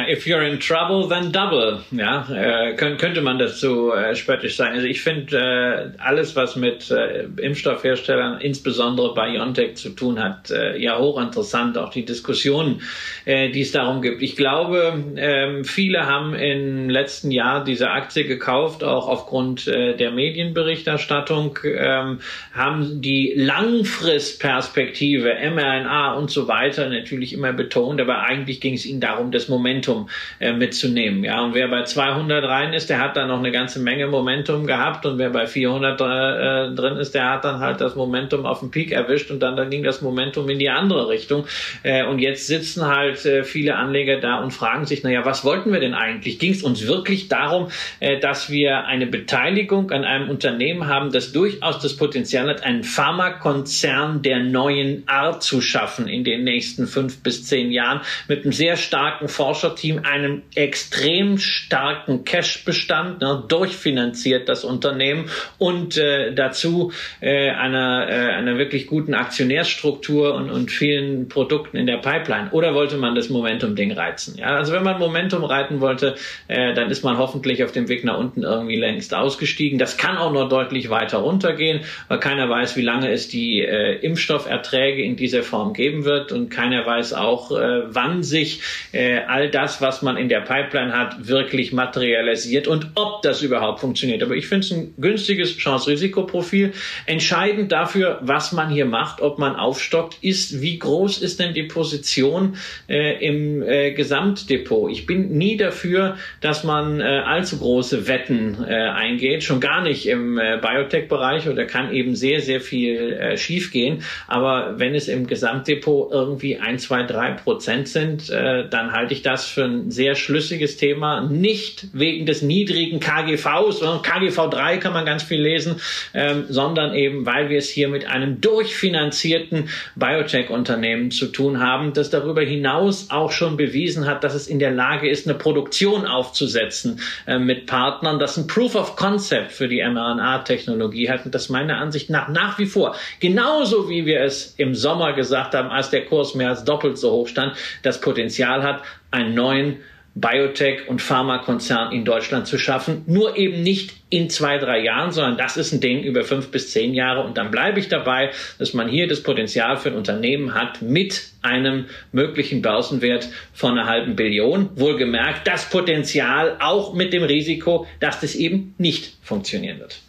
If you're in trouble, then double. Ja, äh, könnte man so äh, spöttisch sagen. Also ich finde äh, alles, was mit äh, Impfstoffherstellern, insbesondere BioNTech zu tun hat, äh, ja hochinteressant. Auch die Diskussionen, äh, die es darum gibt. Ich glaube, ähm, viele haben im letzten Jahr diese Aktie gekauft, auch aufgrund äh, der Medienberichterstattung, ähm, haben die Langfristperspektive, mRNA und so weiter natürlich immer betont, aber eigentlich ging es ihnen darum, das Momentum äh, mitzunehmen. Ja, und wer bei 200 rein ist, der hat dann noch eine ganze Menge Momentum gehabt und wer bei 400 äh, drin ist, der hat dann halt das Momentum auf dem Peak erwischt und dann, dann ging das Momentum in die andere Richtung. Äh, und jetzt sitzen halt äh, viele Anleger da und fragen sich, naja, was wollten wir denn eigentlich? Ging es uns wirklich darum, äh, dass wir eine Beteiligung an einem Unternehmen haben, das durchaus das Potenzial hat, einen Pharmakonzern der neuen Art zu schaffen in den nächsten fünf bis zehn Jahren mit einem sehr starken starken Forscherteam, einem extrem starken Cash-Bestand, ne, durchfinanziert das Unternehmen und äh, dazu äh, einer, äh, einer wirklich guten Aktionärsstruktur und, und vielen Produkten in der Pipeline. Oder wollte man das Momentum-Ding reizen? Ja, also wenn man Momentum reiten wollte, äh, dann ist man hoffentlich auf dem Weg nach unten irgendwie längst ausgestiegen. Das kann auch noch deutlich weiter runtergehen, weil keiner weiß, wie lange es die äh, Impfstofferträge in dieser Form geben wird und keiner weiß auch, äh, wann sich äh, äh, all das, was man in der Pipeline hat, wirklich materialisiert und ob das überhaupt funktioniert. Aber ich finde es ein günstiges Chance-Risikoprofil. Entscheidend dafür, was man hier macht, ob man aufstockt, ist, wie groß ist denn die Position äh, im äh, Gesamtdepot. Ich bin nie dafür, dass man äh, allzu große Wetten äh, eingeht, schon gar nicht im Biotech-Bereich oder kann eben sehr, sehr viel schiefgehen. Aber wenn es im Gesamtdepot irgendwie ein, zwei, drei Prozent sind, dann halte ich das für ein sehr schlüssiges Thema. Nicht wegen des niedrigen KGVs, KGV 3 kann man ganz viel lesen, ähm, sondern eben, weil wir es hier mit einem durchfinanzierten Biotech-Unternehmen zu tun haben, das darüber hinaus auch schon bewiesen hat, dass es in der Lage ist, eine Produktion aufzusetzen äh, mit Partnern, das ein Proof of Concept für die mRNA-Technologie hat und das meiner Ansicht nach nach wie vor, genauso wie wir es im Sommer gesagt haben, als der Kurs mehr als doppelt so hoch stand, das Potenzial hat, einen neuen Biotech- und Pharmakonzern in Deutschland zu schaffen. Nur eben nicht in zwei, drei Jahren, sondern das ist ein Ding über fünf bis zehn Jahre. Und dann bleibe ich dabei, dass man hier das Potenzial für ein Unternehmen hat mit einem möglichen Börsenwert von einer halben Billion. Wohlgemerkt, das Potenzial auch mit dem Risiko, dass das eben nicht funktionieren wird.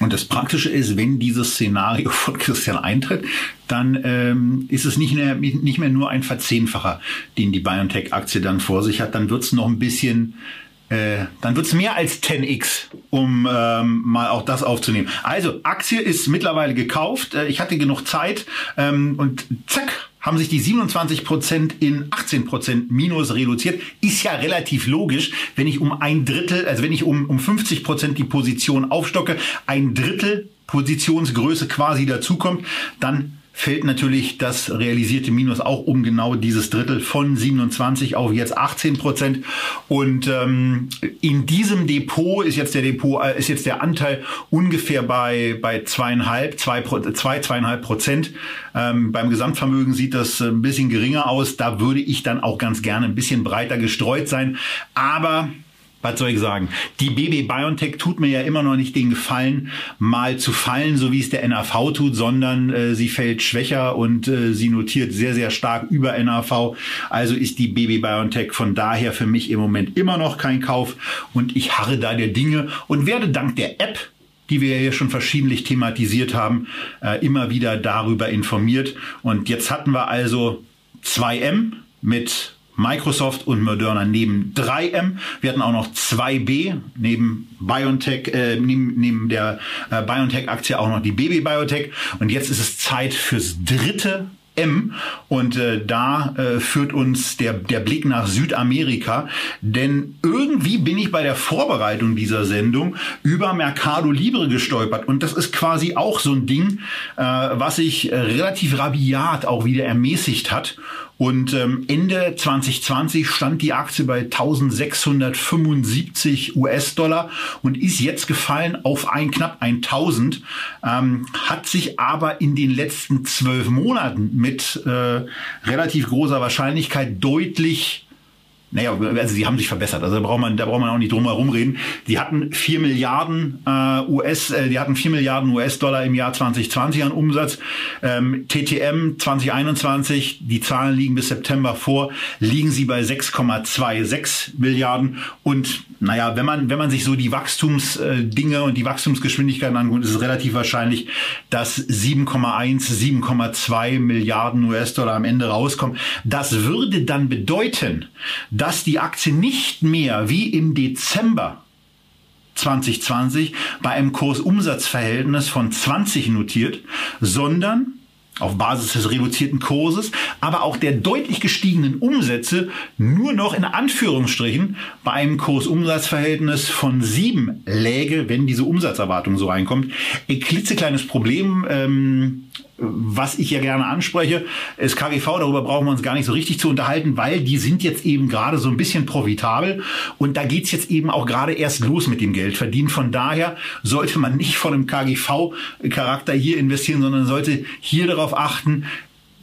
Und das Praktische ist, wenn dieses Szenario *laughs* von Christian eintritt, dann ähm, ist es nicht mehr, nicht mehr nur ein Verzehnfacher, den die BioNTech-Aktie dann vor sich hat. Dann wird's noch ein bisschen, äh, dann wird's mehr als 10x, um ähm, mal auch das aufzunehmen. Also, Aktie ist mittlerweile gekauft. Äh, ich hatte genug Zeit ähm, und zack, haben sich die 27 Prozent in 18 Prozent Minus reduziert. Ist ja relativ logisch, wenn ich um ein Drittel, also wenn ich um, um 50 Prozent die Position aufstocke, ein Drittel Positionsgröße quasi dazukommt, dann fällt natürlich das realisierte Minus auch um genau dieses Drittel von 27 auf jetzt 18 Prozent. Und ähm, in diesem Depot ist jetzt der Depot äh, ist jetzt der Anteil ungefähr bei bei zweieinhalb, zwei, zwei zweieinhalb Prozent. Ähm, beim Gesamtvermögen sieht das ein bisschen geringer aus. Da würde ich dann auch ganz gerne ein bisschen breiter gestreut sein. Aber was soll ich sagen? Die BB BioNTech tut mir ja immer noch nicht den Gefallen, mal zu fallen, so wie es der NAV tut, sondern äh, sie fällt schwächer und äh, sie notiert sehr, sehr stark über NAV. Also ist die BB BioNTech von daher für mich im Moment immer noch kein Kauf und ich harre da der Dinge und werde dank der App die wir ja schon verschiedentlich thematisiert haben, äh, immer wieder darüber informiert. Und jetzt hatten wir also 2M mit Microsoft und Moderna neben 3M. Wir hatten auch noch 2B neben BioNTech, äh, neben, neben der äh, BioNTech-Aktie auch noch die Baby Biotech. Und jetzt ist es Zeit fürs dritte M. Und äh, da äh, führt uns der, der Blick nach Südamerika. Denn irgendwie bin ich bei der Vorbereitung dieser Sendung über Mercado Libre gestolpert. Und das ist quasi auch so ein Ding, äh, was sich relativ rabiat auch wieder ermäßigt hat. Und ähm, Ende 2020 stand die Aktie bei 1675 US-Dollar und ist jetzt gefallen auf ein knapp 1000, ähm, hat sich aber in den letzten zwölf Monaten mit äh, relativ großer Wahrscheinlichkeit deutlich naja, also sie haben sich verbessert. Also da braucht man, da braucht man auch nicht drum herum reden. Die hatten vier Milliarden äh, US, äh, die hatten vier Milliarden US-Dollar im Jahr 2020 an Umsatz. Ähm, TTM 2021, die Zahlen liegen bis September vor, liegen sie bei 6,26 Milliarden. Und naja, wenn man, wenn man sich so die Wachstumsdinge und die Wachstumsgeschwindigkeiten anguckt, ist es relativ wahrscheinlich, dass 7,1, 7,2 Milliarden US-Dollar am Ende rauskommen. Das würde dann bedeuten, dass die Aktie nicht mehr wie im Dezember 2020 bei einem Kursumsatzverhältnis von 20 notiert, sondern auf Basis des reduzierten Kurses, aber auch der deutlich gestiegenen Umsätze nur noch in Anführungsstrichen bei einem Kursumsatzverhältnis von sieben läge, wenn diese Umsatzerwartung so reinkommt. Ein klitzekleines Problem. Ähm, was ich ja gerne anspreche, ist KGV, darüber brauchen wir uns gar nicht so richtig zu unterhalten, weil die sind jetzt eben gerade so ein bisschen profitabel und da geht's jetzt eben auch gerade erst los mit dem Geld verdienen. Von daher sollte man nicht von einem KGV-Charakter hier investieren, sondern sollte hier darauf achten,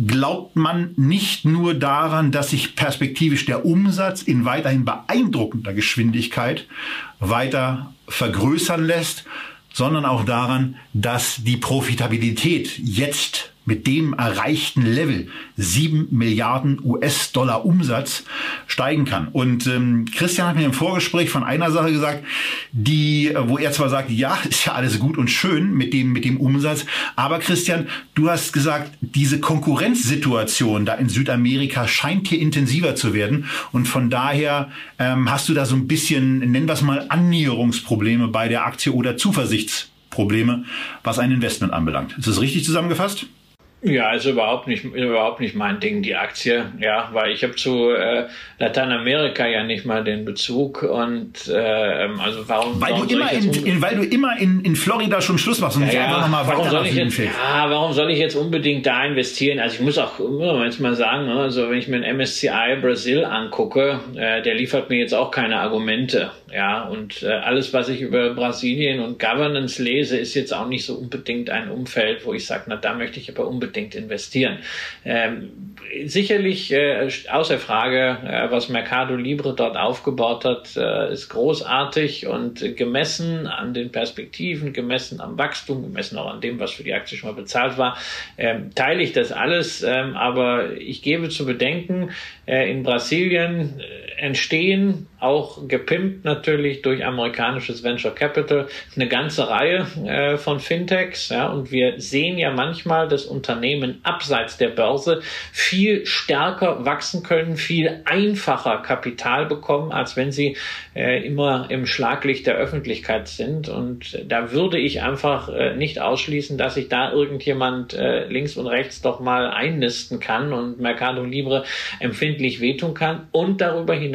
glaubt man nicht nur daran, dass sich perspektivisch der Umsatz in weiterhin beeindruckender Geschwindigkeit weiter vergrößern lässt, sondern auch daran, dass die Profitabilität jetzt mit dem erreichten Level 7 Milliarden US-Dollar Umsatz steigen kann. Und ähm, Christian hat mir im Vorgespräch von einer Sache gesagt, die, wo er zwar sagt, ja, *laughs* ist ja alles gut und schön mit dem, mit dem Umsatz, aber Christian, du hast gesagt, diese Konkurrenzsituation da in Südamerika scheint hier intensiver zu werden. Und von daher ähm, hast du da so ein bisschen, nennen wir es mal, Annäherungsprobleme bei der Aktie oder Zuversichtsprobleme, was ein Investment anbelangt. Ist das richtig zusammengefasst? Ja, ist überhaupt nicht, überhaupt nicht mein Ding, die Aktie. Ja, weil ich habe zu äh, Lateinamerika ja nicht mal den Bezug und äh, ähm, also warum. Weil warum du immer in, in, weil du immer in, in Florida schon Schluss machst und ja, nicht einfach nochmal weiter soll ich jetzt, Ja, warum soll ich jetzt unbedingt da investieren? Also ich muss auch muss jetzt mal sagen, ne, also wenn ich mir den MSCI Brasil angucke, äh, der liefert mir jetzt auch keine Argumente. Ja, und äh, alles, was ich über Brasilien und Governance lese, ist jetzt auch nicht so unbedingt ein Umfeld, wo ich sage, na da möchte ich aber unbedingt unbedingt investieren. Ähm, sicherlich äh, außer Frage, äh, was Mercado Libre dort aufgebaut hat, äh, ist großartig und gemessen an den Perspektiven, gemessen am Wachstum, gemessen auch an dem, was für die Aktie schon mal bezahlt war, ähm, teile ich das alles. Ähm, aber ich gebe zu bedenken, äh, in Brasilien äh, entstehen, auch gepimpt natürlich durch amerikanisches Venture Capital, eine ganze Reihe äh, von Fintechs. Ja, und wir sehen ja manchmal, dass Unternehmen abseits der Börse viel stärker wachsen können, viel einfacher Kapital bekommen, als wenn sie äh, immer im Schlaglicht der Öffentlichkeit sind. Und da würde ich einfach äh, nicht ausschließen, dass sich da irgendjemand äh, links und rechts doch mal einnisten kann und Mercado Libre empfindlich wehtun kann. Und darüber hinaus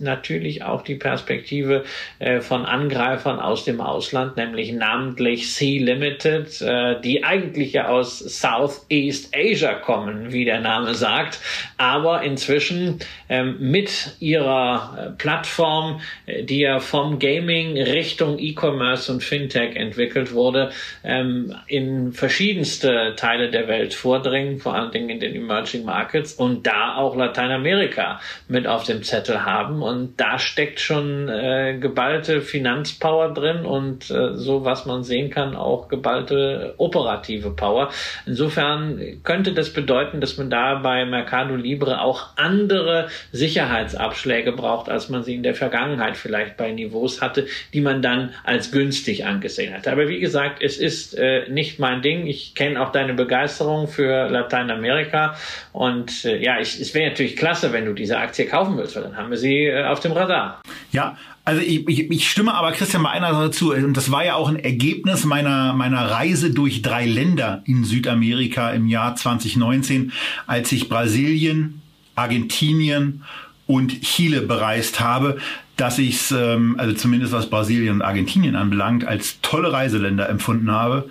natürlich auch die Perspektive äh, von Angreifern aus dem Ausland, nämlich namentlich Sea Limited, äh, die eigentlich ja aus Southeast Asia kommen, wie der Name sagt, aber inzwischen ähm, mit ihrer äh, Plattform, äh, die ja vom Gaming Richtung E-Commerce und Fintech entwickelt wurde, ähm, in verschiedenste Teile der Welt vordringen, vor allen Dingen in den Emerging Markets und da auch Lateinamerika mit auf dem Zettel haben. Und da steckt schon äh, geballte Finanzpower drin und äh, so, was man sehen kann, auch geballte operative Power. Insofern könnte das bedeuten, dass man da bei Mercado Libre auch andere Sicherheitsabschläge braucht, als man sie in der Vergangenheit vielleicht bei Niveaus hatte, die man dann als günstig angesehen hat. Aber wie gesagt, es ist äh, nicht mein Ding. Ich kenne auch deine Begeisterung für Lateinamerika und äh, ja, ich, es wäre natürlich klasse, wenn du diese Aktie kaufen willst, weil dann haben wir sie äh, auf dem Radar. Ja, also ich, ich, ich stimme aber Christian bei einer Sache zu. Und das war ja auch ein Ergebnis meiner, meiner Reise durch drei Länder in Südamerika im Jahr 2019, als ich Brasilien, Argentinien und Chile bereist habe, dass ich es, ähm, also zumindest was Brasilien und Argentinien anbelangt, als tolle Reiseländer empfunden habe.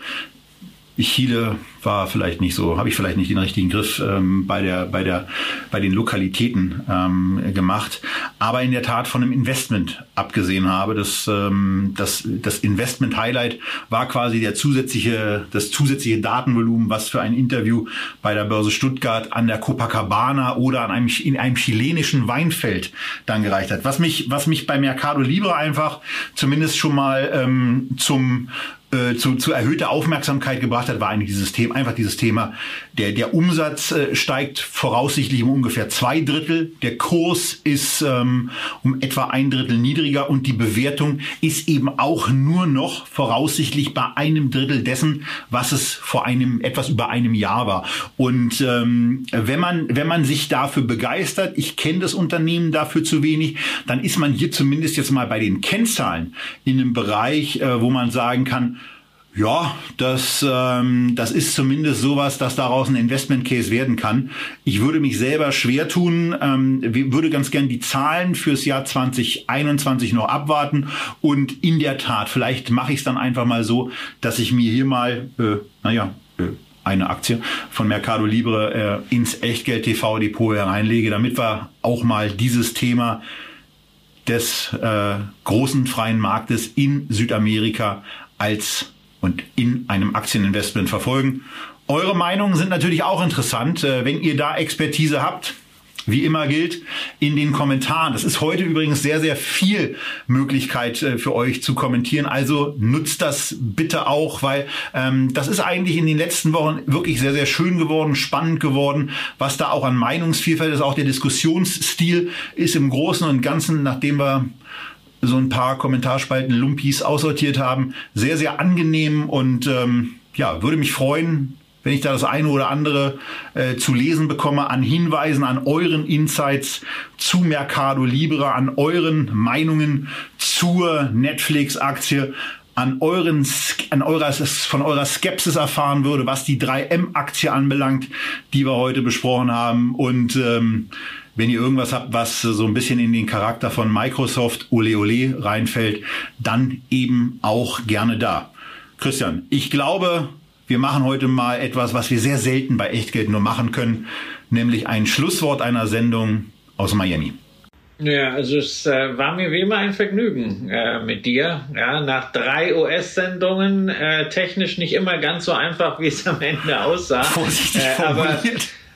Chile war vielleicht nicht so, habe ich vielleicht nicht den richtigen Griff ähm, bei der, bei der, bei den Lokalitäten ähm, gemacht. aber in der Tat von einem Investment abgesehen habe. Das, ähm, das, das Investment-Highlight war quasi der zusätzliche, das zusätzliche Datenvolumen, was für ein Interview bei der Börse Stuttgart an der Copacabana oder an einem, in einem chilenischen Weinfeld dann gereicht hat. Was mich, was mich bei Mercado Libre einfach zumindest schon mal ähm, zum äh, zu, zu erhöhter Aufmerksamkeit gebracht hat, war eigentlich dieses Thema, einfach dieses Thema, der, der Umsatz äh, steigt voraussichtlich um ungefähr zwei Drittel, der Kurs ist ähm, um etwa ein Drittel niedriger und die Bewertung ist eben auch nur noch voraussichtlich bei einem Drittel dessen, was es vor einem, etwas über einem Jahr war. Und ähm, wenn man, wenn man sich dafür begeistert, ich kenne das Unternehmen dafür zu wenig, dann ist man hier zumindest jetzt mal bei den Kennzahlen in einem Bereich, äh, wo man sagen kann, ja, das, ähm, das ist zumindest sowas, dass daraus ein Investment Case werden kann. Ich würde mich selber schwer tun, ähm, würde ganz gern die Zahlen fürs Jahr 2021 noch abwarten und in der Tat, vielleicht mache ich es dann einfach mal so, dass ich mir hier mal, äh, naja, äh, eine Aktie von Mercado Libre äh, ins Echtgeld TV Depot hereinlege, damit wir auch mal dieses Thema des äh, großen freien Marktes in Südamerika als und in einem Aktieninvestment verfolgen. Eure Meinungen sind natürlich auch interessant. Äh, wenn ihr da Expertise habt, wie immer gilt, in den Kommentaren. Das ist heute übrigens sehr, sehr viel Möglichkeit äh, für euch zu kommentieren. Also nutzt das bitte auch, weil ähm, das ist eigentlich in den letzten Wochen wirklich sehr, sehr schön geworden, spannend geworden, was da auch an Meinungsvielfalt ist. Auch der Diskussionsstil ist im Großen und Ganzen, nachdem wir so ein paar Kommentarspalten Lumpis aussortiert haben. Sehr, sehr angenehm und ähm, ja, würde mich freuen, wenn ich da das eine oder andere äh, zu lesen bekomme an Hinweisen, an euren Insights zu Mercado Libre, an euren Meinungen zur Netflix-Aktie, an euren, an eurer, von eurer Skepsis erfahren würde, was die 3M-Aktie anbelangt, die wir heute besprochen haben und ähm, wenn ihr irgendwas habt, was so ein bisschen in den Charakter von Microsoft Ole Ole reinfällt, dann eben auch gerne da. Christian, ich glaube, wir machen heute mal etwas, was wir sehr selten bei Echtgeld nur machen können, nämlich ein Schlusswort einer Sendung aus Miami. Ja, also es äh, war mir wie immer ein Vergnügen äh, mit dir. Ja, nach drei US-Sendungen, äh, technisch nicht immer ganz so einfach, wie es am Ende aussah. *laughs* Vorsichtig äh, aber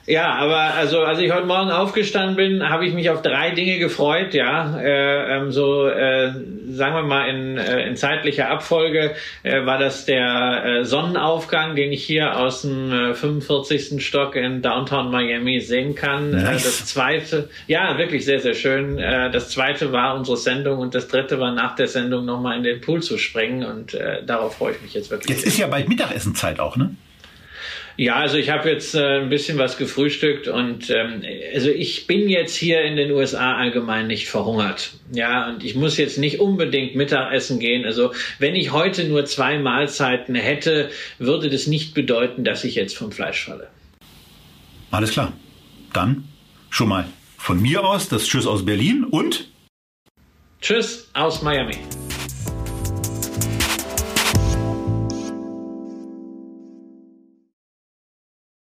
ja, aber also als ich heute Morgen aufgestanden bin, habe ich mich auf drei Dinge gefreut. Ja, äh, ähm, so äh, sagen wir mal in, äh, in zeitlicher Abfolge äh, war das der äh, Sonnenaufgang, den ich hier aus dem äh, 45. Stock in Downtown Miami sehen kann. Äh, nice. das zweite, ja, wirklich sehr sehr schön. Äh, das zweite war unsere Sendung und das dritte war nach der Sendung nochmal in den Pool zu springen und äh, darauf freue ich mich jetzt wirklich. Jetzt ist ja bald Mittagessenzeit auch, ne? Ja, also ich habe jetzt äh, ein bisschen was gefrühstückt und ähm, also ich bin jetzt hier in den USA allgemein nicht verhungert. Ja, und ich muss jetzt nicht unbedingt Mittagessen gehen. Also wenn ich heute nur zwei Mahlzeiten hätte, würde das nicht bedeuten, dass ich jetzt vom Fleisch falle. Alles klar. Dann schon mal von mir aus das Tschüss aus Berlin und Tschüss aus Miami.